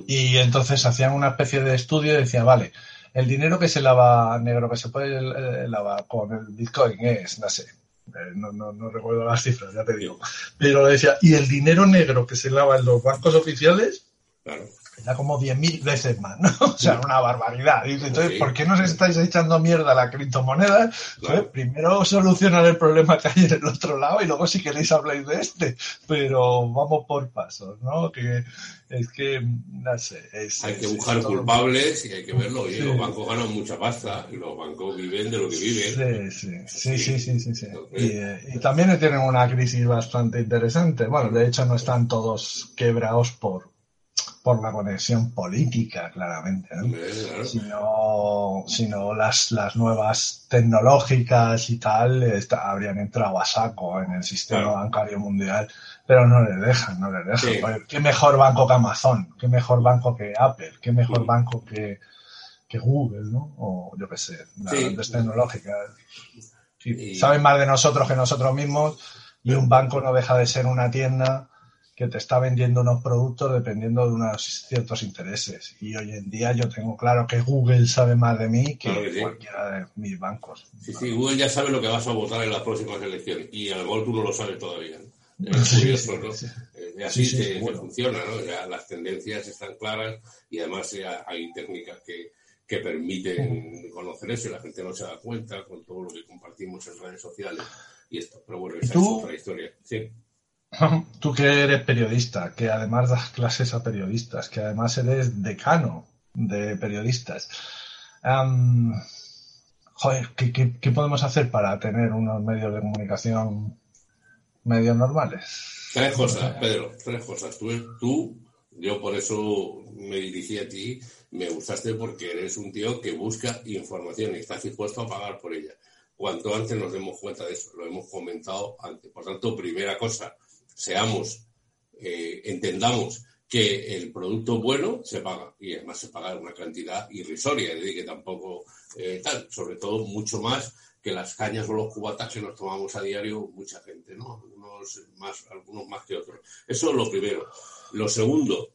Y entonces hacían una especie de estudio y decían, vale, el dinero que se lava negro, que se puede eh, lavar con el Bitcoin es, no sé, eh, no, no, no, recuerdo las cifras, ya te digo. Pero decía, y el dinero negro que se lava en los bancos oficiales, claro era como 10.000 veces más, ¿no? O sea, una barbaridad. Y entonces, ¿por qué no os estáis echando mierda a la criptomoneda? Pues, primero solucionar el problema que hay en el otro lado y luego si queréis habláis de este. Pero vamos por pasos, ¿no? Que es que, no sé. hay que buscar culpables y hay que verlo. Oye, los bancos ganan mucha pasta y los bancos viven de lo que viven. Sí, sí, sí, sí, sí. sí, eh, y, también tienen una crisis bastante interesante. Bueno, de hecho no están todos quebrados por por la conexión política, claramente, sino, sino las, las nuevas tecnológicas y tal habrían entrado a saco en el sistema bancario mundial, pero no les dejan, no les dejan. ¿Qué mejor banco que Amazon? ¿Qué mejor banco que Apple? ¿Qué mejor banco que, que Google? ¿no? O yo qué sé, las grandes tecnológicas. Saben más de nosotros que nosotros mismos y un banco no deja de ser una tienda que te está vendiendo unos productos dependiendo de unos ciertos intereses. Y hoy en día yo tengo claro que Google sabe más de mí que, cualquiera de mis bancos. Sí, sí, Google ya sabe lo que vas a votar en las próximas elecciones y a lo mejor tú no lo sabes todavía. Es curioso, ¿no? Eh, así se, funciona, ¿no? Ya las tendencias están claras y además hay técnicas que, que permiten conocer eso y la gente no se da cuenta con todo lo que compartimos en redes sociales y esto. Pero bueno, esa es otra historia. Sí. Tú que eres periodista, que además das clases a periodistas, que además eres decano de periodistas. joder, ¿qué, podemos hacer para tener unos medios de comunicación medios normales? Tres cosas, Pedro, tres cosas. Tú, tú, yo por eso me dirigí a ti, me gustaste porque eres un tío que busca información y estás dispuesto a pagar por ella. Cuanto antes nos demos cuenta de eso, lo hemos comentado antes. Por tanto, primera cosa, seamos, eh, entendamos que el producto bueno se paga y además se paga una cantidad irrisoria, es decir, que tampoco eh, tal, sobre todo mucho más que las cañas o los cubatas que nos tomamos a diario mucha gente, ¿no? Algunos más, algunos más que otros. Eso es lo primero. Lo segundo,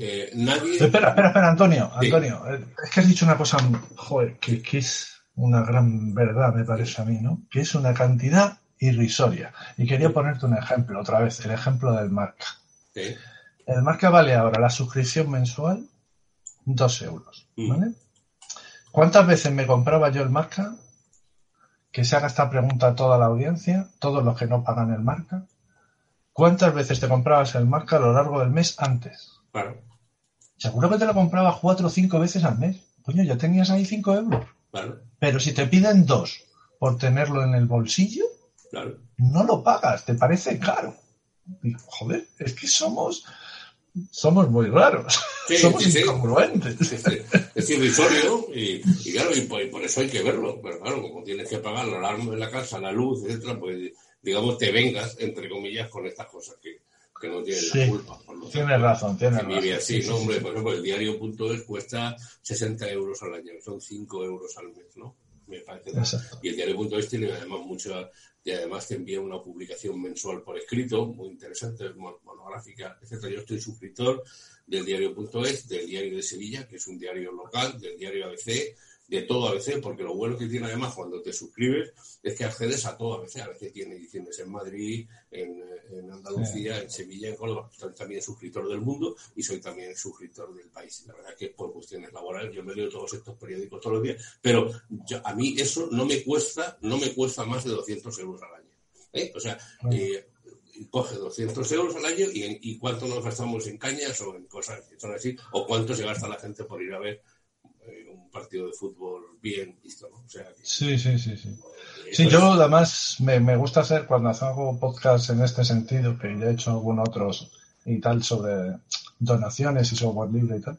eh, nadie. Espera, espera, espera, Antonio, Antonio, es que has dicho una cosa, joder, que, que es una gran verdad, me parece a mí, ¿no? Que es una cantidad irrisoria. Y quería ponerte un ejemplo, otra vez, el ejemplo del marca. El marca vale ahora la suscripción mensual dos euros. Mm. ¿Cuántas veces me compraba yo el marca? Que se haga esta pregunta a toda la audiencia, todos los que no pagan el marca. ¿Cuántas veces te comprabas el marca a lo largo del mes antes? Claro. Seguro que te lo comprabas cuatro o cinco veces al mes. Coño, ya tenías ahí cinco euros. Pero si te piden dos por tenerlo en el bolsillo, no lo pagas, te parece caro. joder, es que somos somos muy raros. somos incongruentes. Es irrisorio y, claro, y por, eso hay que verlo. Pero claro, como tienes que pagar la alarma de la casa, la luz, etcétera, pues digamos te vengas, entre comillas, con estas cosas que, que no tienen la culpa. tienes razón, tienes razón. Así, ¿no? Hombre, por ejemplo, el diario.es cuesta 60 euros al año, son 5 euros al mes, ¿no? Me parece. Y el diario.es tiene además mucha y además te envía una publicación mensual por escrito, muy interesante, monográfica, etc. Yo estoy suscriptor del diario.es, del diario de Sevilla, que es un diario local, del diario ABC, de todo ABC, porque lo bueno que tiene además cuando te suscribes es que accedes a todo ABC. A veces tiene ediciones en Madrid, en, Andalucía, en Sevilla, en Córdoba. Soy también suscriptor del mundo y soy también suscriptor del país. La verdad es que por cuestiones laborales yo me leo todos estos periódicos todos los días, pero a mí eso no me cuesta, no me cuesta más de 200 euros al año. ¿eh? O sea, eh, coge 200 euros al año y, y, cuánto nos gastamos en cañas o en cosas que son así, o cuánto se gasta la gente por ir a ver partido de fútbol bien visto, ¿no? O sea, sí, sí, sí, sí. Sí, yo además me, me, gusta hacer cuando hago podcast en este sentido, que ya he hecho algunos otros y tal sobre donaciones y software libre y tal,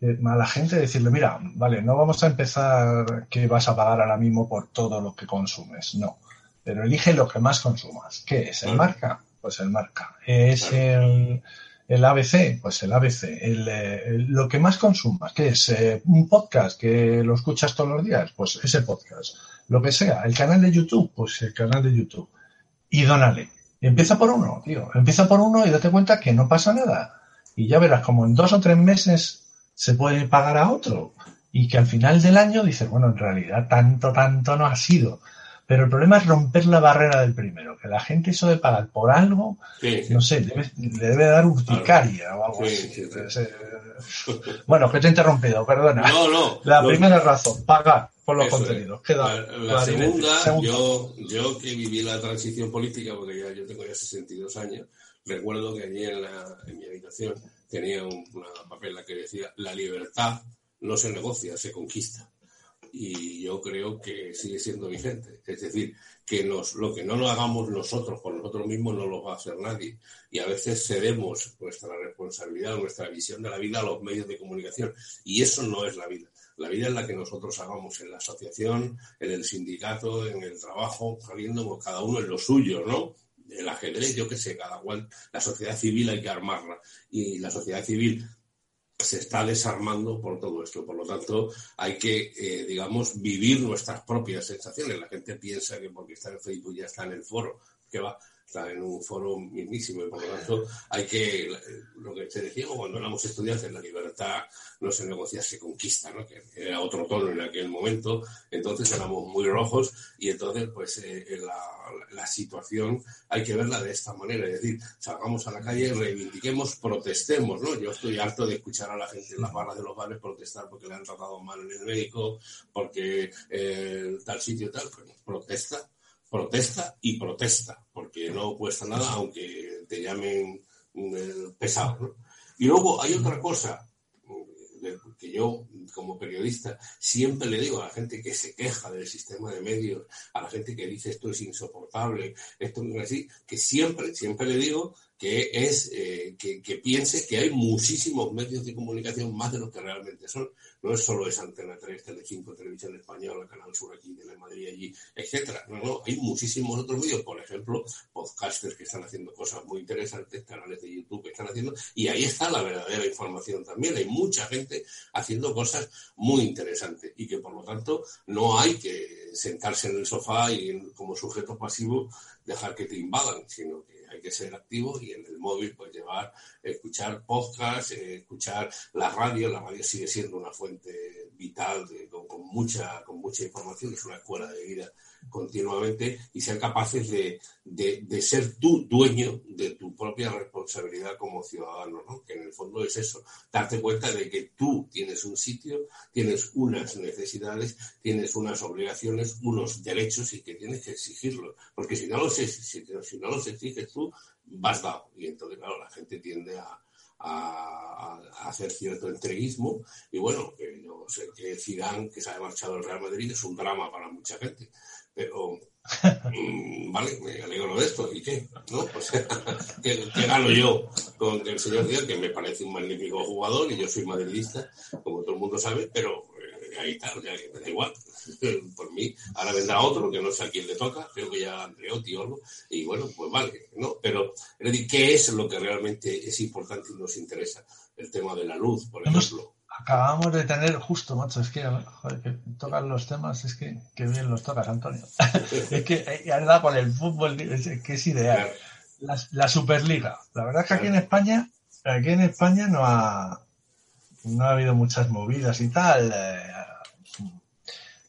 a la gente decirle, mira, vale, no vamos a empezar que vas a pagar ahora mismo por todo lo que consumes, no, pero elige lo que más consumas. ¿Qué es? ¿El marca? Pues el marca. Es el el ABC, pues el ABC. El, lo que más consumas, ¿qué es? Eh, ¿Un podcast que lo escuchas todos los días? Pues ese podcast. Lo que sea. ¿El canal de YouTube? Pues el canal de YouTube. Y dónale. Empieza por uno, tío. Empieza por uno y date cuenta que no pasa nada. y ya verás como en dos o tres meses se puede pagar a otro y que al final del año dices, bueno, en realidad tanto, tanto no ha sido. Pero el problema es romper la barrera del primero, que la gente eso de pagar por algo, no sé, le debe dar urticaria o algo así. bueno, que te he interrumpido, perdona. No, no. La primera razón, pagar por los contenidos. la, segunda, yo, yo que viví la transición política, porque ya yo tengo ya 62 años, recuerdo que allí en, la, en mi habitación tenía una papela que decía, la libertad no se negocia, se conquista y yo creo que sigue siendo vigente. Es decir, que nos, lo que no lo hagamos nosotros por nosotros mismos no lo va a hacer nadie. Y a veces cedemos nuestra responsabilidad, nuestra visión de la vida a los medios de comunicación. Y eso no es la vida. La vida es la que nosotros hagamos en la asociación, en el sindicato, en el trabajo, saliendo cada uno en lo suyo, ¿no? El ajedrez, yo qué sé, cada cual, la sociedad civil hay que armarla. Y la sociedad civil se está desarmando por todo esto. Por lo tanto, hay que, eh, digamos, vivir nuestras propias sensaciones. La gente piensa que porque está en Facebook ya está en el foro, que va, está en un foro mismísimo y por lo tanto hay que, lo que te decíamos cuando éramos estudiantes, la libertad no se negocia, se conquista, ¿no? que era otro tono en aquel momento, entonces éramos muy rojos y entonces pues eh, la, la, situación hay que verla de esta manera, es decir, salgamos a la calle, reivindiquemos, protestemos, ¿no? Yo estoy harto de escuchar a la gente en las barras de los bares protestar porque le han tratado mal en el médico, porque eh, tal sitio tal, pues protesta protesta y protesta, porque no cuesta nada aunque te llamen mm, pesado. Y luego hay otra cosa mm, que yo como periodista siempre le digo a la gente que se queja del sistema de medios, a la gente que dice esto es insoportable, esto no es así, que siempre, siempre le digo que es eh, que, que, piense que hay muchísimos medios de comunicación más de los que realmente son. No es solo esa Antena 3, Telecinco, Televisión Española, Canal Sur aquí, Madrid allí, etcétera. No, no, hay muchísimos otros medios, por ejemplo, podcasters que están haciendo cosas muy interesantes, canales de YouTube que están haciendo, y ahí está la verdadera información también. Hay mucha gente haciendo cosas muy interesantes y que por lo tanto no hay que sentarse en el sofá y como sujeto pasivo dejar que te invadan, sino que hay que ser activo y en el móvil pues llevar, escuchar podcast, eh, escuchar la radio, la radio sigue siendo una fuente vital con, mucha, con mucha información, es una escuela de vida continuamente y sean capaces de, de, ser tú dueño de tu propia responsabilidad como ciudadano, ¿no? que en el fondo es eso, darte cuenta de que tú tienes un sitio, tienes unas necesidades, tienes unas obligaciones, unos derechos y que tienes que exigirlos, porque si no los, si, si no los exiges tú, vas dado. Y entonces, claro, la gente tiende a, a, hacer cierto entreguismo. Y bueno, que yo sé que Zidane, que se ha marchado del Real Madrid, es un drama para mucha gente. Pero, mm, vale, me alegro de esto. ¿Y qué? ¿No? Pues, ¿qué, gano yo con el señor Díaz, que me parece un magnífico jugador y yo soy madridista, como todo el mundo sabe, pero ahí está, ya, me da igual. Por mí, ahora vendrá otro que no sé a quién le toca, creo que ya Andreotti o algo, y bueno, pues vale, ¿no? Pero, es decir, ¿qué es lo que realmente es importante y nos interesa? El tema de la luz, por ejemplo acabamos de tener justo, macho, es que, joder, que tocan los temas, es que, que bien los tocas, Antonio. es que, eh, verdad, con el fútbol, es, que es ideal. La, Superliga. La verdad es que aquí en España, aquí en España no ha, no ha habido muchas movidas y tal. Eh,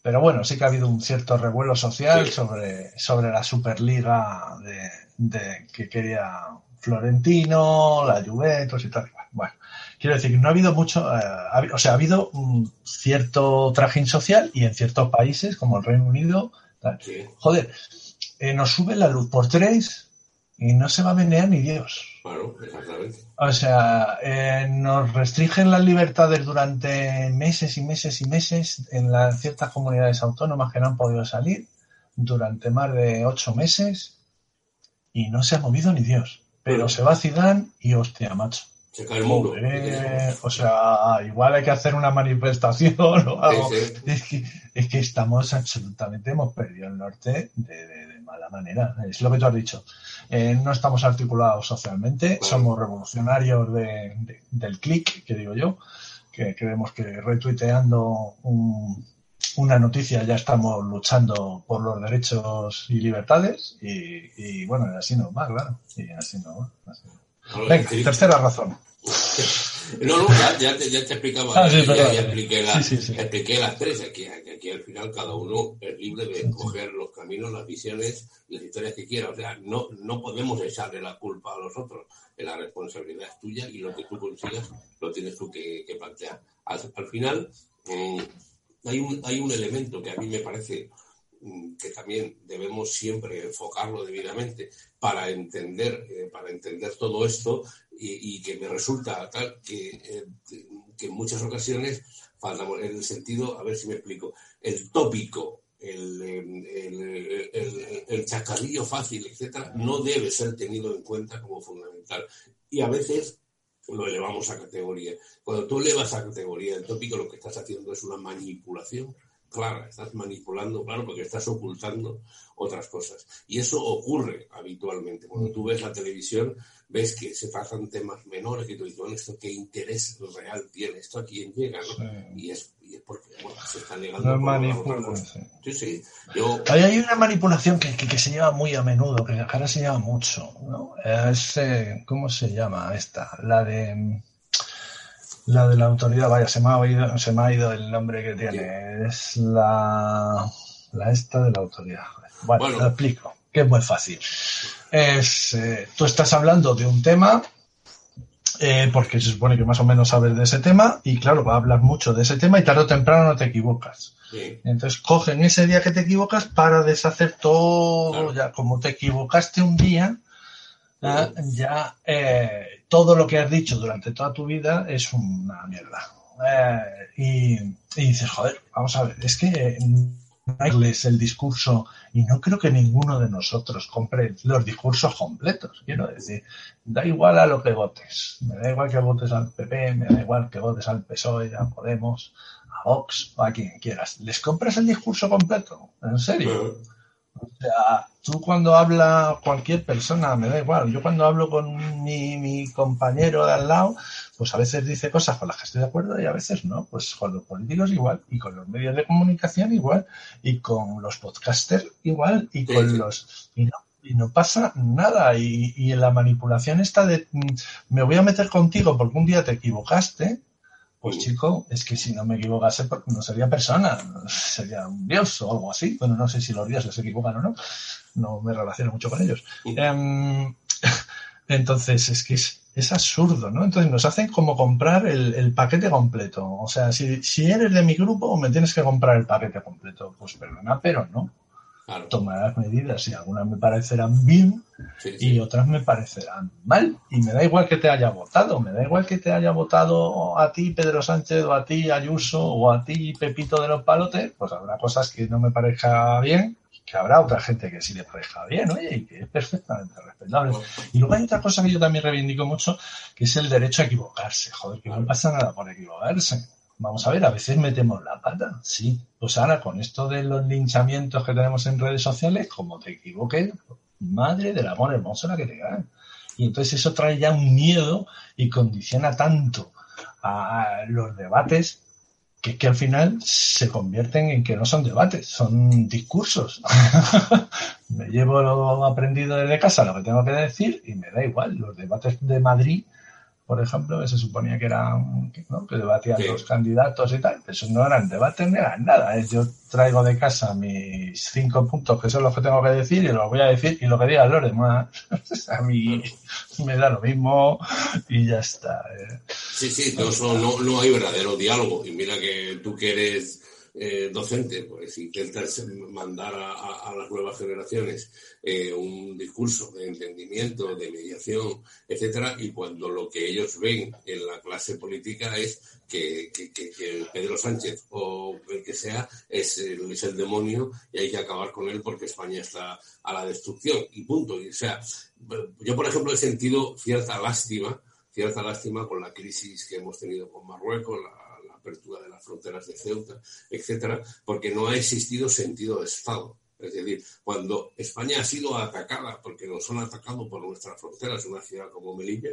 pero bueno, sí que ha habido un cierto revuelo social sobre, sobre la Superliga de, de, que quería Florentino, la Juventus y tal. Bueno, Quiero decir que no ha habido mucho, eh, o sea, ha habido un cierto trajín social y en ciertos países, como el Reino Unido, joder, eh, nos sube la luz por tres y no se va a menear ni Dios. Claro, exactamente. O sea, eh, nos restringen las libertades durante meses y meses y meses en las ciertas comunidades autónomas que no han podido salir durante más de ocho meses y no se ha movido ni Dios. Pero se va Zidane y hostia, macho. Se cae el mundo. o sea, igual hay que hacer una manifestación o algo. Es, que, es que estamos absolutamente, hemos perdido el norte de, mala manera. Es lo que tú has dicho. Eh, no estamos articulados socialmente, somos revolucionarios del clic, que digo yo, que creemos que retuiteando una noticia ya estamos luchando por los derechos y libertades y, bueno, así no va, claro. Y así no va. Venga, tercera razón. No, no, ya, te, ya te explicaba, ah, ya, expliqué, las tres, aquí, aquí al final cada uno es libre de escoger los caminos, las visiones las historias que quiera. O sea, no, no podemos echarle la culpa a los otros, la responsabilidad es tuya y lo que tú consigas lo tienes tú que, plantear. Al, final, mm, hay, un, hay un elemento que a mí me parece que también debemos siempre enfocarlo debidamente para entender, eh, para entender todo esto y, que me resulta tal que, eh, que en muchas ocasiones faltamos en el sentido, a ver si me explico, el tópico, el, el, el, chascarrillo fácil, etcétera, no debe ser tenido en cuenta como fundamental. Y a veces lo elevamos a categoría. Cuando tú elevas a categoría el tópico, lo que estás haciendo es una manipulación clara, estás manipulando, claro, porque estás ocultando otras cosas. Y eso ocurre habitualmente. Cuando tú ves la televisión, ves que se tratan temas menores que tú dices, bueno, ¿esto qué interés real tiene? ¿Esto a quién llega? ¿no? Y, es, y, es, porque bueno, se está negando. No sí. sí, Yo... Hay, una manipulación que, que, se lleva muy a menudo, que ahora se lleva mucho, ¿no? Es, eh, ¿Cómo se llama esta? La de la de la autoridad, vaya, se me ha ido, se me ha ido el nombre que tiene. Es la, la esta de la autoridad. Bueno, lo explico, que es muy fácil. Es, eh, tú estás hablando de un tema, eh, porque se supone que más o menos sabes de ese tema, y claro, va a hablar mucho de ese tema y tarde o temprano no te equivocas. Entonces cogen ese día que te equivocas para deshacer todo, ya como te equivocaste un día, ya eh, todo lo que has dicho durante toda tu vida es una mierda. Eh, y, dices, joder, vamos a ver, es que no es el discurso y no creo que ninguno de nosotros compre los discursos completos. Quiero decir, da igual a lo que votes. Me da igual que votes al PP, me da igual que votes al PSOE, a Podemos, a Vox o a quien quieras. ¿Les compras el discurso completo? ¿En serio? O sea, tú cuando habla cualquier persona, me da igual, yo cuando hablo con mi, mi, compañero de al lado, pues a veces dice cosas con las que estoy de acuerdo y a veces no, pues con los políticos igual, y con los medios de comunicación igual, y con los podcasters igual, y con los... Y no, y no pasa nada, y, y la manipulación está de mm, me voy a meter contigo porque un día te equivocaste, pues chico, es que si no me equivocase, pues, no sería persona, sería un dios o algo así. Bueno, no sé si los dioses se equivocan o no, no me relaciono mucho con ellos. Em, entonces, es que es, absurdo, ¿no? Entonces nos hacen como comprar el, paquete completo. O sea, si, si, eres de mi grupo, me tienes que comprar el paquete completo. Pues perdona, pero no. Tomar las medidas. Y algunas me parecerán bien y otras me parecerán mal. Y me da igual que te haya votado, me da igual que te haya votado a ti Pedro Sánchez o a ti Ayuso o a ti Pepito de los Palotes, pues habrá cosas que no me parezca bien que habrá otra gente que sí le parezca bien, oye, y que es perfectamente respetable. Y luego hay otra cosa que yo también reivindico mucho, que es el derecho a equivocarse. Joder, que no pasa nada por equivocarse vamos a ver, a veces metemos la pata, sí. Pues ahora con esto de los linchamientos que tenemos en redes sociales, como te equivoques, madre del amor hermoso la que te dan. Y entonces eso trae ya un miedo y condiciona tanto a los debates que, que al final se convierten en que no son debates, son discursos. me llevo lo aprendido desde casa, lo que tengo que decir, y me da igual. Los debates de Madrid por ejemplo, que se suponía que eran, ¿no? que debatían los candidatos y tal, eso no eran debates ni eran nada. ¿eh? Yo traigo de casa mis cinco puntos que son los que tengo que decir y los voy a decir y lo que digan los demás a mí me da lo mismo y ya está. ¿eh? Sí, sí, no, no hay verdadero diálogo y mira que tú que eres eh, docente, pues intentas mandar a, las nuevas generaciones eh, un discurso de entendimiento, de mediación, etcétera, y cuando lo que ellos ven en la clase política es que, Pedro Sánchez o el que sea es el, es el demonio y hay que acabar con él porque España está a la destrucción y punto. O sea, yo por ejemplo he sentido cierta lástima, cierta lástima con la crisis que hemos tenido con Marruecos, la apertura de las fronteras de Ceuta, etcétera, porque no ha existido sentido de Estado. Es decir, cuando España ha sido atacada, porque nos han atacado por nuestras fronteras, una ciudad como Melilla,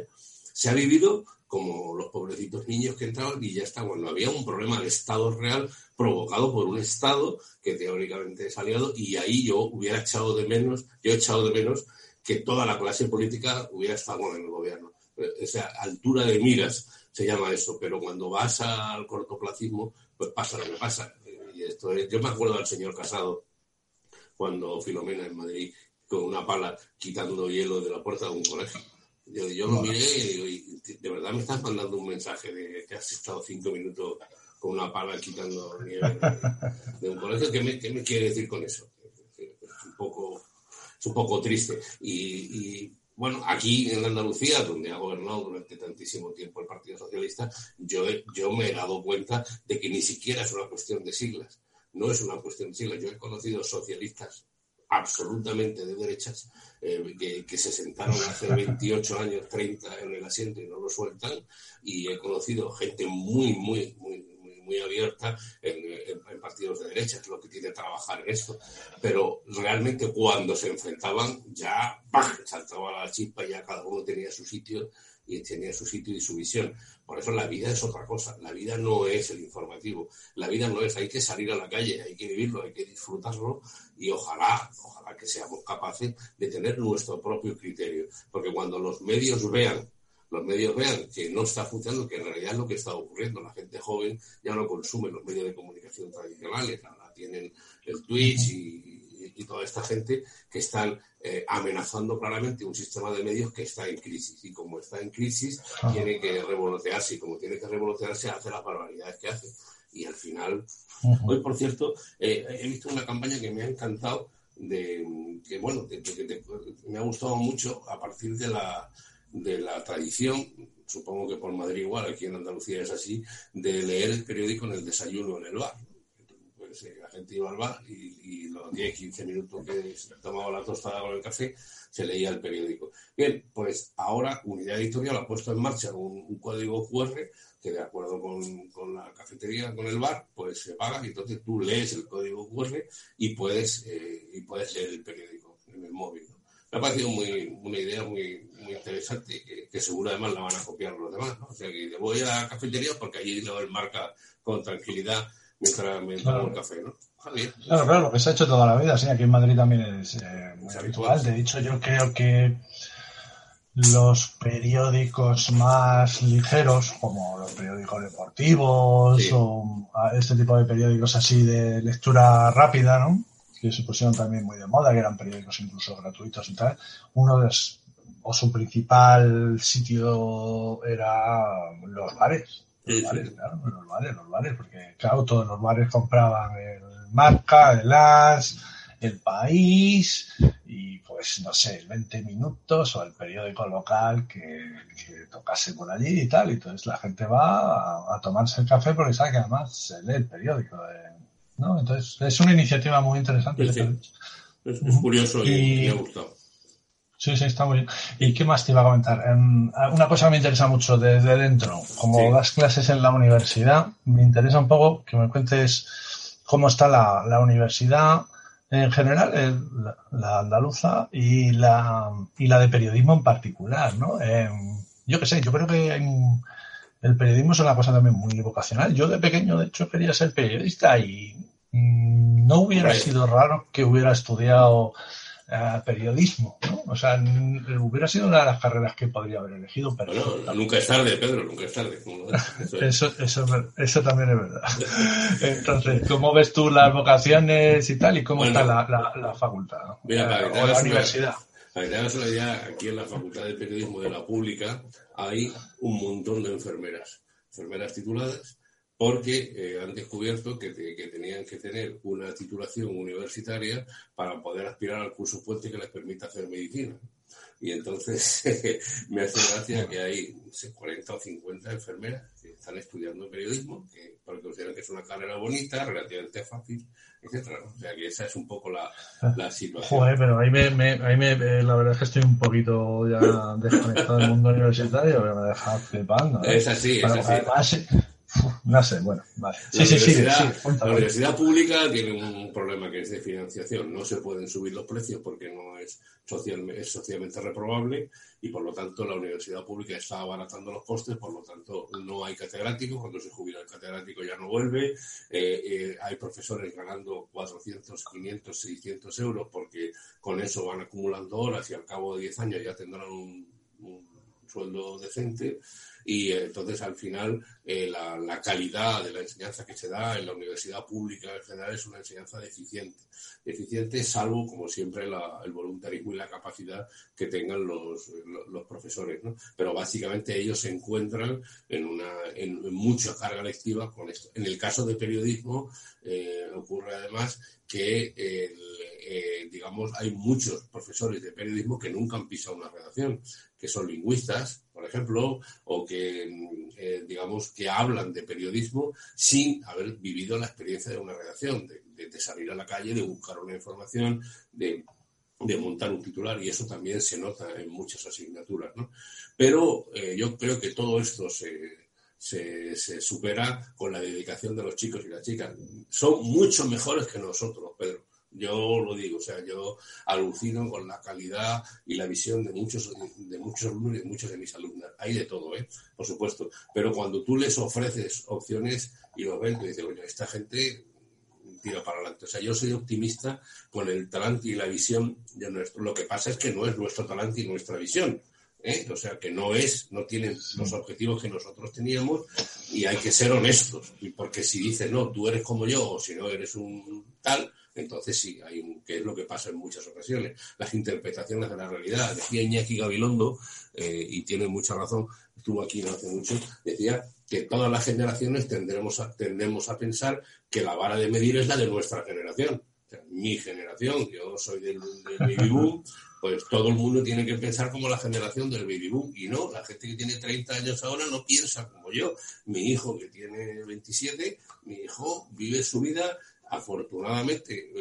se ha vivido como los pobrecitos niños que entraban y ya está, cuando había un problema de Estado real provocado por un Estado que teóricamente es aliado y ahí yo hubiera echado de menos, yo he echado de menos que toda la clase política hubiera estado en el gobierno esa altura de miras se llama eso, pero cuando vas al cortoplacismo, pues pasa lo que pasa. Y esto yo me acuerdo del señor Casado cuando Filomena en Madrid con una pala quitando hielo de la puerta de un colegio. Yo, yo lo miré y, de verdad me estás mandando un mensaje de que has estado cinco minutos con una pala quitando nieve de, un colegio. ¿Qué me, ¿Qué me, quiere decir con eso? Es un poco, es un poco triste. Y, y, bueno, aquí en Andalucía, donde ha gobernado durante tantísimo tiempo el Partido Socialista, yo, yo me he dado cuenta de que ni siquiera es una cuestión de siglas. No es una cuestión de siglas. Yo he conocido socialistas absolutamente de derechas eh, que, se sentaron hace 28 años, 30 en el asiento y no lo sueltan. Y he conocido gente muy, muy, muy, muy, abierta en, partidos de derecha, es lo que tiene trabajar en esto. Pero realmente cuando se enfrentaban ya saltaba la chispa, ya cada uno tenía su sitio y tenía su sitio y su visión. Por eso la vida es otra cosa. La vida no es el informativo. La vida no es, hay que salir a la calle, hay que vivirlo, hay que disfrutarlo y ojalá, ojalá que seamos capaces de tener nuestro propio criterio. Porque cuando los medios vean los medios vean que no está funcionando, que en realidad es lo que está ocurriendo. La gente joven ya no consume los medios de comunicación tradicionales, ahora tienen el Twitch y, y toda esta gente que están eh, amenazando claramente un sistema de medios que está en crisis. Y como está en crisis, tiene que revolotearse. Y como tiene que revolotearse, hace las barbaridades que hace. Y al final, hoy por cierto, eh, he visto una campaña que me ha encantado, de que bueno, me ha gustado mucho a partir de la, de la tradición, supongo que por Madrid igual, aquí en Andalucía es así, de leer el periódico en el desayuno en el bar la gente iba al bar y, los 10, 15 minutos que tomaba la tostada con el café, se leía el periódico. Bien, pues ahora Unidad Editorial ha puesto en marcha un, código QR que de acuerdo con, la cafetería, con el bar, pues se paga y entonces tú lees el código QR y puedes, eh, y puedes leer el periódico en el móvil. Me ha parecido muy, una idea muy, muy interesante que, que, seguro además la van a copiar los demás. O sea que voy a la cafetería porque allí lo marca con tranquilidad mientras me tomo el café, ¿no? Claro, claro, lo que se ha hecho toda la vida, sí, aquí en Madrid también es eh, muy habitual. De hecho, yo creo que los periódicos más ligeros, como los periódicos deportivos o este tipo de periódicos así de lectura rápida, ¿no? Que se pusieron también muy de moda, que eran periódicos incluso gratuitos y tal, uno de o su principal sitio era los bares. Los bares, claro, los bares, los bares, porque claro, todos los bares compraban el Marca, el As, el País y pues no sé, el 20 minutos o el periódico local que, tocase por allí y tal. Y entonces la gente va a, tomarse el café porque sabe que además se lee el periódico. ¿No? Entonces es una iniciativa muy interesante. Es, curioso y me ha gustado. Sí, sí, está muy bien. ¿Y qué más te iba a comentar? Em, una cosa que me interesa mucho desde dentro, como das clases en la universidad, me interesa un poco que me cuentes cómo está la, universidad en general, la, andaluza y la, y la de periodismo en particular, ¿no? Em, yo qué sé, yo creo que el periodismo es una cosa también muy vocacional. Yo de pequeño, de hecho, quería ser periodista y no hubiera sido raro que hubiera estudiado periodismo, ¿no? O sea, hubiera sido una de las carreras que podría haber elegido, pero... nunca es tarde, Pedro, nunca es tarde. Eso, eso, eso, también es verdad. Entonces, ¿cómo ves tú las vocaciones y tal? ¿Y cómo está la, la, facultad? Mira, o la universidad. Para que te hagas una idea, aquí en la Facultad de Periodismo de la Pública hay un montón de enfermeras, enfermeras tituladas, porque eh, han descubierto que, tenían que tener una titulación universitaria para poder aspirar al curso puente que les permita hacer medicina. Y entonces me hace gracia que hay 40 o 50 enfermeras que están estudiando periodismo, que, porque consideran que es una carrera bonita, relativamente fácil, etcétera. O sea que esa es un poco la, la situación. Joder, pero ahí me, me, ahí me, eh, la verdad es que estoy un poquito ya desconectado del mundo universitario, pero me deja flipando. ¿eh? Es así, es así. No sé, bueno, vale. Sí, la, sí, universidad, sí, la universidad pública tiene un problema que es de financiación. No se pueden subir los precios porque no es, es socialmente reprobable y por lo tanto la universidad pública está abaratando los costes, por lo tanto no hay catedráticos. Cuando se jubila el catedrático ya no vuelve. Eh, eh, hay profesores ganando 400, 500, 600 euros porque con eso van acumulando horas y al cabo de 10 años ya tendrán un sueldo decente y entonces al final eh, la, calidad de la enseñanza que se da en la universidad pública en general es una enseñanza deficiente. Deficiente salvo, como siempre, el voluntarismo y la capacidad que tengan los, los, profesores. ¿no? Pero básicamente ellos se encuentran en, una, en, mucha carga lectiva con esto. En el caso de periodismo eh, ocurre además que eh, digamos, hay muchos profesores de periodismo que nunca han pisado una redacción, que son lingüistas, por ejemplo, o que, eh, digamos, que hablan de periodismo sin haber vivido la experiencia de una redacción, de, salir a la calle, de buscar una información, de, montar un titular, y eso también se nota en muchas asignaturas, ¿no? Pero eh, yo creo que todo esto se, se, se, supera con la dedicación de los chicos y las chicas. Son mucho mejores que nosotros, Pedro. Yo lo digo, o sea, yo alucino con la calidad y la visión de muchos, de muchos alumnos y de muchos de mis alumnas. Hay de todo, ¿eh? Por supuesto. Pero cuando tú les ofreces opciones y lo ven, tú dices, oye, esta gente tira para adelante. O sea, yo soy optimista con el talante y la visión de nuestro. Lo que pasa es que no es nuestro talante y nuestra visión. ¿eh? O sea, que no es, no tienen los objetivos que nosotros teníamos y hay que ser honestos. Porque si dices, no, tú eres como yo o si no eres un tal, entonces sí, hay un, que es lo que pasa en muchas ocasiones, las interpretaciones de la realidad. Decía Iñaki Gabilondo, eh, y tiene mucha razón, estuvo aquí no hace mucho, decía que todas las generaciones tendremos a, tendemos a pensar que la vara de medir es la de nuestra generación. mi generación, yo soy del, baby boom, pues todo el mundo tiene que pensar como la generación del baby boom. Y no, la gente que tiene 30 años ahora no piensa como yo. Mi hijo que tiene 27, mi hijo vive su vida afortunadamente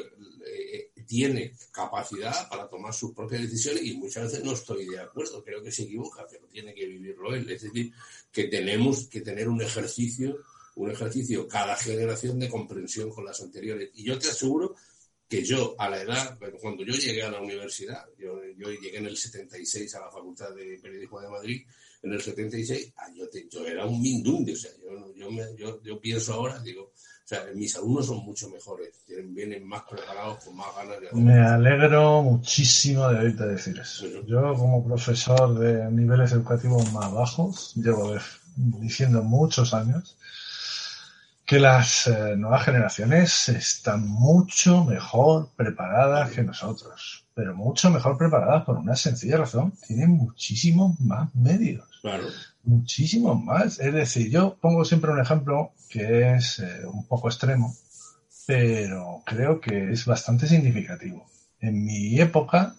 eh, tiene capacidad para tomar sus propias decisiones y muchas veces no estoy de acuerdo, creo que se equivoca, pero tiene que vivirlo él. Es decir, que tenemos que tener un ejercicio, un ejercicio cada generación de comprensión con las anteriores. Y yo te aseguro que yo a la edad, cuando yo llegué a la universidad, yo, llegué en el 76 a la Facultad de Periodismo de Madrid, en el 76, ah, yo, yo era un mindunde, o sea, yo, yo, yo, yo pienso ahora, digo, o sea, mis alumnos son mucho mejores, vienen más preparados, con más ganas de hacer. Me alegro muchísimo de oírte decir eso. Yo, como profesor de niveles educativos más bajos, llevo diciendo muchos años que las eh, nuevas generaciones están mucho mejor preparadas que nosotros, pero mucho mejor preparadas por una sencilla razón, tienen muchísimos más medios. Claro muchísimos más. Es decir, yo pongo siempre un ejemplo que es eh, un poco extremo, pero creo que es bastante significativo. En mi época,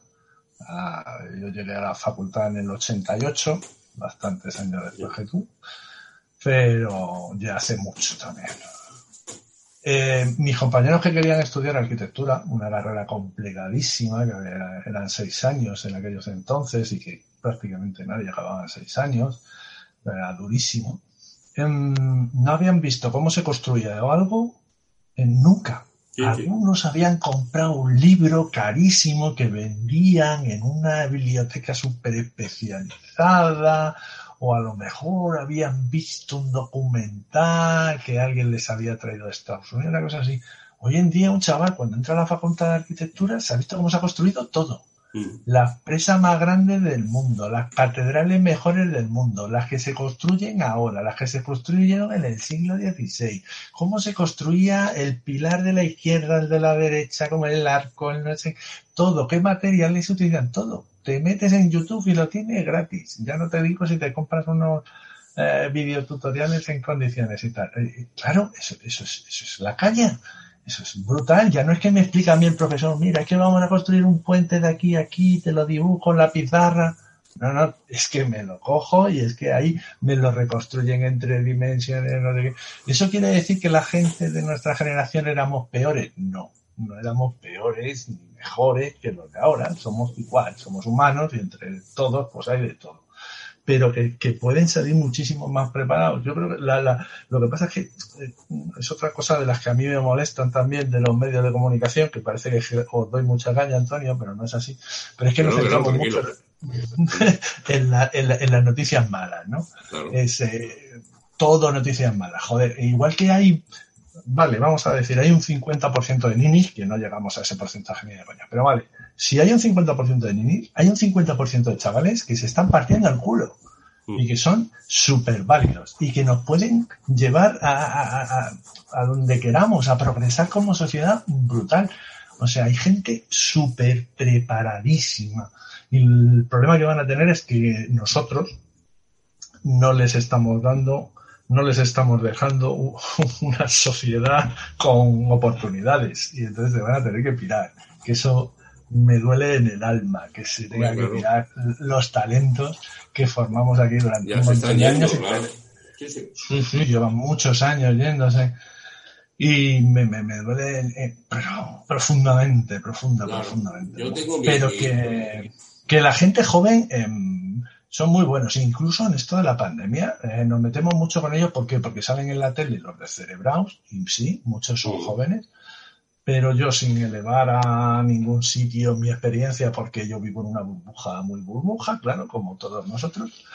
yo llegué a la facultad en el 88, bastantes años después que tú, pero ya hace mucho también. Eh, mis compañeros que querían estudiar arquitectura, una carrera complicadísima, que eran seis años en aquellos entonces y que prácticamente nadie acababa a seis años, era durísimo, em, no habían visto cómo se construía algo en nunca. Algunos habían comprado un libro carísimo que vendían en una biblioteca súper especializada, o a lo mejor habían visto un documental que alguien les había traído de Estados Unidos, una cosa así. Hoy en día un chaval cuando entra a la facultad de arquitectura se ha visto cómo se ha construido todo. Mm. Las presas más grandes del mundo, las catedrales mejores del mundo, las que se construyen ahora, las que se construyeron en el siglo XVI, cómo se construía el pilar de la izquierda, el de la derecha, como el arco, el no sé, todo, qué materiales se utilizan, todo. Te metes en YouTube y lo tienes gratis. Ya no te digo si te compras unos eh, videotutoriales en condiciones y tal. Eh, claro, eso, eso, es, eso es la caña. Eso es brutal. Ya no es que me explica a mí el profesor, mira, es que vamos a construir un puente de aquí a aquí, te lo dibujo en la pizarra. No, no, es que me lo cojo y es que ahí me lo reconstruyen entre dimensiones. No sé ¿Eso quiere decir que la gente de nuestra generación éramos peores? No, no éramos peores ni mejores que los de ahora. Somos igual, somos humanos y entre todos pues hay de todo pero que, pueden salir muchísimo más preparados. Yo creo que lo que pasa es que eh, es otra cosa de las que a mí me molestan también de los medios de comunicación, que parece que os doy mucha caña, Antonio, pero no es así. Pero es que nos centramos mucho en, las noticias malas, ¿no? Es eh, todo noticias malas. Joder, igual que hay vale, vamos a decir, hay un 50% de ninis, que no llegamos a ese porcentaje ni de coña, pero vale, si hay un 50% de ninis, hay un 50% de chavales que se están partiendo el culo. y que son súper válidos y que nos pueden llevar a, a, donde queramos, a progresar como sociedad brutal. O sea, hay gente súper preparadísima. Y el problema que van a tener es que nosotros no les estamos dando, no les estamos dejando una sociedad con oportunidades. Y entonces se van a tener que pirar. Que eso me duele en el alma, que se tenga que pirar los talentos que formamos aquí durante un montón de años. Sí, sí. llevan muchos años yéndose. Y me, me, me duele eh, pero profundamente, profunda, profundamente. pero que, que, la gente joven em, son muy buenos. Incluso en esto de la pandemia eh, nos metemos mucho con ellos. ¿Por qué? Porque salen en la tele los de cerebraos, y sí, muchos son jóvenes, pero yo sin elevar a ningún sitio mi experiencia, porque yo vivo en una burbuja muy burbuja, claro, como todos nosotros,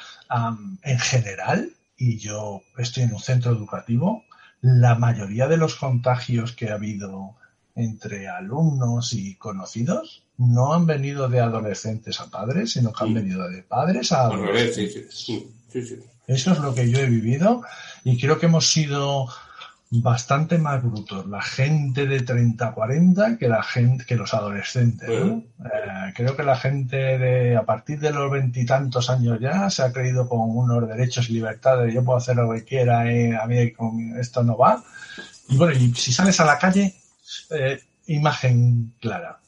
en general, y yo estoy en un centro educativo, la mayoría de los contagios que ha habido entre alumnos y conocidos no han venido de adolescentes a padres, sino que han venido de padres a adolescentes. Eso es lo que yo he vivido y creo que hemos sido bastante más brutos la gente de 30 40 que la gente que los adolescentes eh, creo que la gente de a partir de los veintitantos años ya se ha creído con unos derechos y libertades yo puedo hacer lo que quiera eh, a mí esto no va. Y bueno y si sales a la calle eh, imagen clara.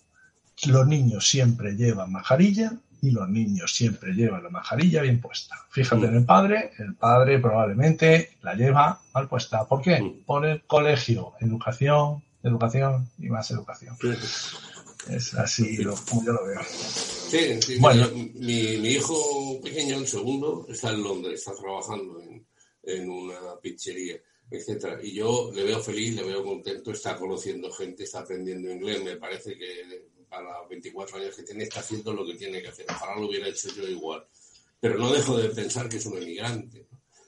Los niños siempre llevan mascarilla y los niños siempre llevan la mascarilla bien puesta. Fíjate en el padre, el padre probablemente la lleva mal puesta. ¿Por qué? Mm. Por el colegio, educación, educación y más educación. Es así como yo lo veo. Sí, sí bueno. mi, mi, hijo pequeño, el segundo, está en Londres, está trabajando en, en una pizzería, etcétera. Y yo le veo feliz, le veo contento, está conociendo gente, está aprendiendo inglés. Me parece que a los 24 años que tiene, está haciendo lo que tiene que hacer. Ojalá lo hubiera hecho yo igual. Pero no dejo de pensar que es un emigrante.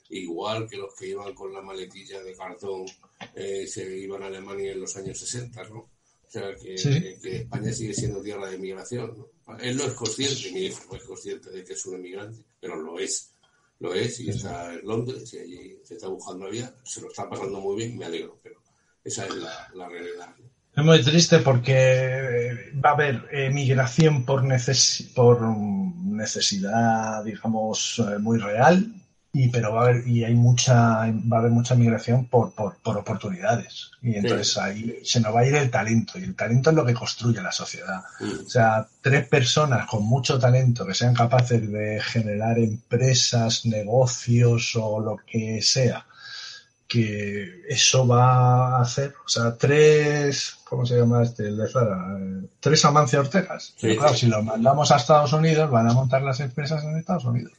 Igual que los que iban con la maletilla de cartón eh, se iban a Alemania en los años 60, ¿no? O sea, que, España sigue siendo tierra de emigración. Él no es consciente, mi hijo no es consciente de que es un emigrante, pero lo es. Lo es y está en Londres y allí se está buscando la vida. Se lo está pasando muy bien, me alegro, pero esa es la, la realidad. Es muy triste porque va a haber migración por, por necesidad, digamos, eh, muy real, y pero va a haber y hay mucha va a haber mucha migración por, por, por oportunidades. Y entonces ahí se nos va a ir el talento y el talento es lo que construye la sociedad. O sea tres personas con mucho talento que sean capaces de generar empresas negocios o lo que sea que eso va a hacer, o sea, tres, ¿cómo se llama este? El de Zara, eh, tres Amancia Ortegas. claro, si los mandamos a Estados Unidos, van a montar las empresas en Estados Unidos.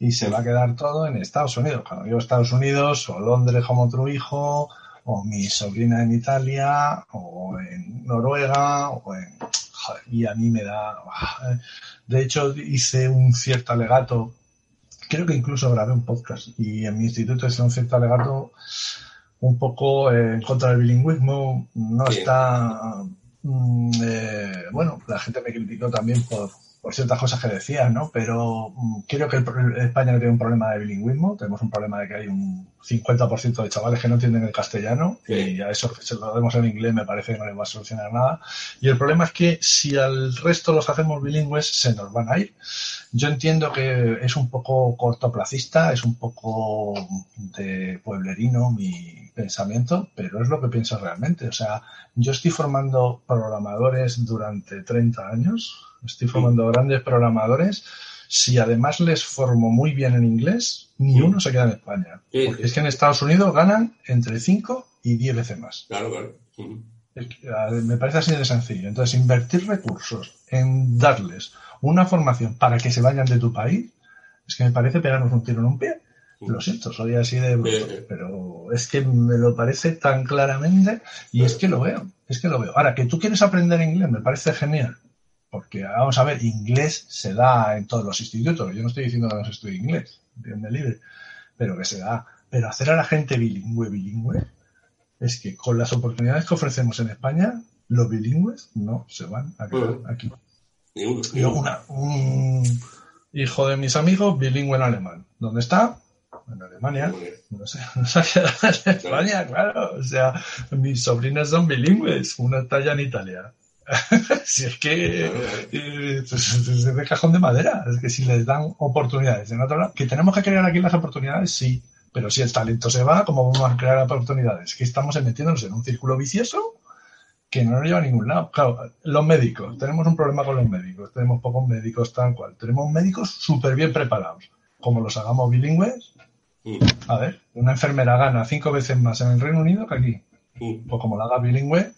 Y se va a quedar todo en Estados Unidos. Cuando yo Estados Unidos, o Londres como otro hijo, o mi sobrina en Italia, o en Noruega, o en... y a mí me da... Eh. De hecho, hice un cierto alegato creo que incluso grabé un podcast y en mi instituto es un cierto alegato un poco en contra del bilingüismo. No está. Mm, eh, bueno, la gente me criticó también por, por ciertas cosas que decía, ¿no? Pero mm, creo que el, España tiene un problema de bilingüismo. Tenemos un problema de que hay un 50% de chavales que no entienden el castellano y a eso se lo demos en inglés me parece que no les va a solucionar nada. Y el problema es que si al resto los hacemos bilingües se nos van a ir. Yo entiendo que es un poco cortoplacista, es un poco de pueblerino mi pensamiento, pero es lo que pienso realmente. O sea, yo estoy formando programadores durante 30 años, estoy formando grandes programadores si además les formo muy bien en inglés, ni uno se queda en España. Porque es que en Estados Unidos ganan entre 5 y 10 veces más. Claro, claro. Me parece así de sencillo. Entonces, invertir recursos en darles una formación para que se vayan de tu país, es que me parece pegarnos un tiro en un pie. Lo siento, soy así de bruto, pero es que me lo parece tan claramente y es que lo veo, es que lo veo. Ahora, que tú quieres aprender inglés, me parece genial porque vamos a ver, inglés se da en todos los institutos. Yo no estoy diciendo que no se estudie inglés, entiende libre, pero que se da. Pero hacer a la gente bilingüe, bilingüe, es que con las oportunidades que ofrecemos en España, los bilingües no se van a quedar aquí. Una, hijo de mis amigos, bilingüe en alemán. ¿Dónde está? En Alemania. No sé, no sé en España, claro. O sea, mis sobrinas son bilingües. Una está allá en Italia. si es que eh, pues, es de cajón de madera, es que si les dan oportunidades en otro lado, que tenemos que crear aquí las oportunidades, sí, pero si el talento se va, ¿cómo vamos a crear oportunidades? Que estamos metiéndonos en un círculo vicioso que no nos lleva a ningún lado. Claro, los médicos, tenemos un problema con los médicos, tenemos pocos médicos tal cual, tenemos médicos súper bien preparados. Como los hagamos bilingües, a ver, una enfermera gana cinco veces más en el Reino Unido que aquí. Pues como la haga bilingüe,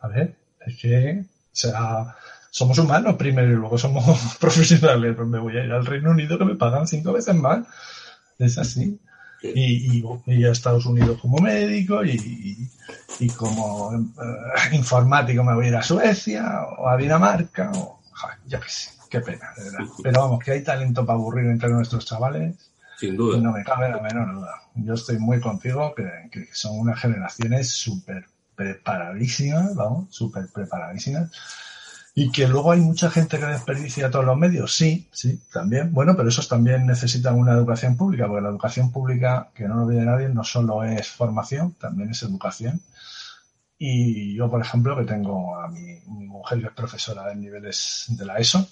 a ver, es que, o sea, somos humanos primero y luego somos profesionales. Pues me voy a ir al Reino Unido que me pagan cinco veces más. Es así. Y, y, a Estados Unidos como médico y, y como eh, informático me voy a ir a Suecia o a Dinamarca o ya que sé, qué pena, de verdad. Pero vamos, que hay talento para aburrir entre nuestros chavales. Sin duda. No me cabe la menor duda. Yo estoy muy contigo que, que son unas generaciones súper preparadísimas, vamos, súper preparadísimas. Y que luego hay mucha gente que desperdicia todos los medios, sí, sí, también. Bueno, pero esos también necesitan una educación pública, porque la educación pública, que no lo olvide nadie, no solo es formación, también es educación. Y yo, por ejemplo, que tengo a mi, mujer que es profesora en niveles de la ESO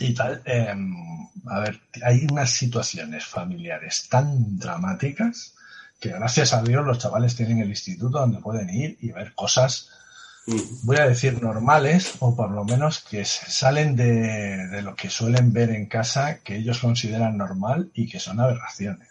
y tal, eh, a ver, hay unas situaciones familiares tan dramáticas que gracias a Dios los chavales tienen el instituto donde pueden ir y ver cosas, voy a decir, normales o por lo menos que salen de, de lo que suelen ver en casa que ellos consideran normal y que son aberraciones.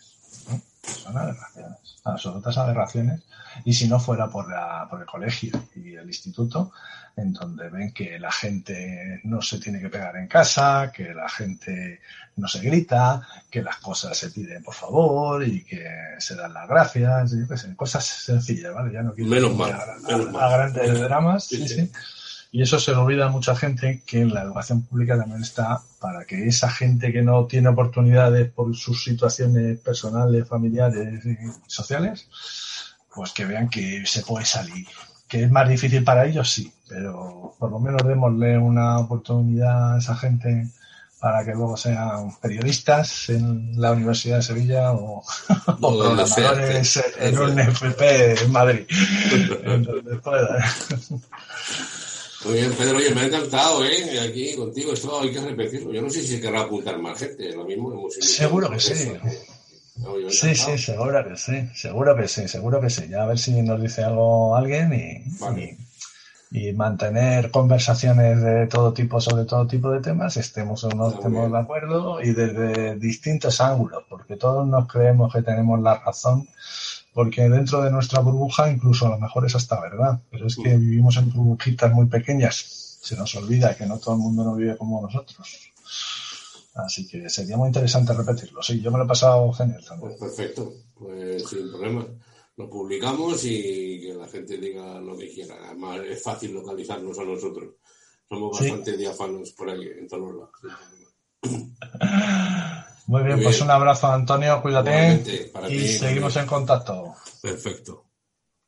¿no? Son aberraciones, absolutas aberraciones. Y si no fuera por, la, por el colegio y el instituto, en donde ven que la gente no se tiene que pegar en casa, que la gente no se grita, que las cosas se piden por favor y que se dan las gracias, y pues, cosas sencillas, ¿vale? Ya no quiero menos mal, a, grandes dramas, sí, sí. Y eso se lo olvida a mucha gente que en la educación pública también está para que esa gente que no tiene oportunidades por sus situaciones personales, familiares y sociales, pues que vean que se puede salir. Que es más difícil para ellos, sí, pero por lo menos démosle una oportunidad a esa gente para que luego sean periodistas en la Universidad de Sevilla o, o programadores en un FP en Madrid. Entonces, Muy bien, Pedro, oye, me ha encantado, ¿eh? Aquí contigo, esto hay que repetirlo. Yo no sé si se querrá apuntar más gente, lo mismo hemos Seguro que sí. sí, sí, seguro que sí, seguro que sí, seguro que sí. Ya a ver si nos dice algo alguien y, y, mantener conversaciones de todo tipo sobre todo tipo de temas, estemos o no estemos de acuerdo y desde distintos ángulos, porque todos nos creemos que tenemos la razón porque dentro de nuestra burbuja incluso a lo mejor es hasta verdad, pero es que vivimos en burbujitas muy pequeñas, se nos olvida que no todo el mundo no vive como nosotros. Así que sería muy interesante repetirlo. Sí, yo me lo he pasado genial también. Pues perfecto, pues sin problema. Lo publicamos y que la gente diga lo que quiera. Además, es fácil localizarnos a nosotros. Somos bastante diáfanos por ahí, en todos lados. Muy bien, pues un abrazo Antonio, cuídate y seguimos en contacto. Perfecto.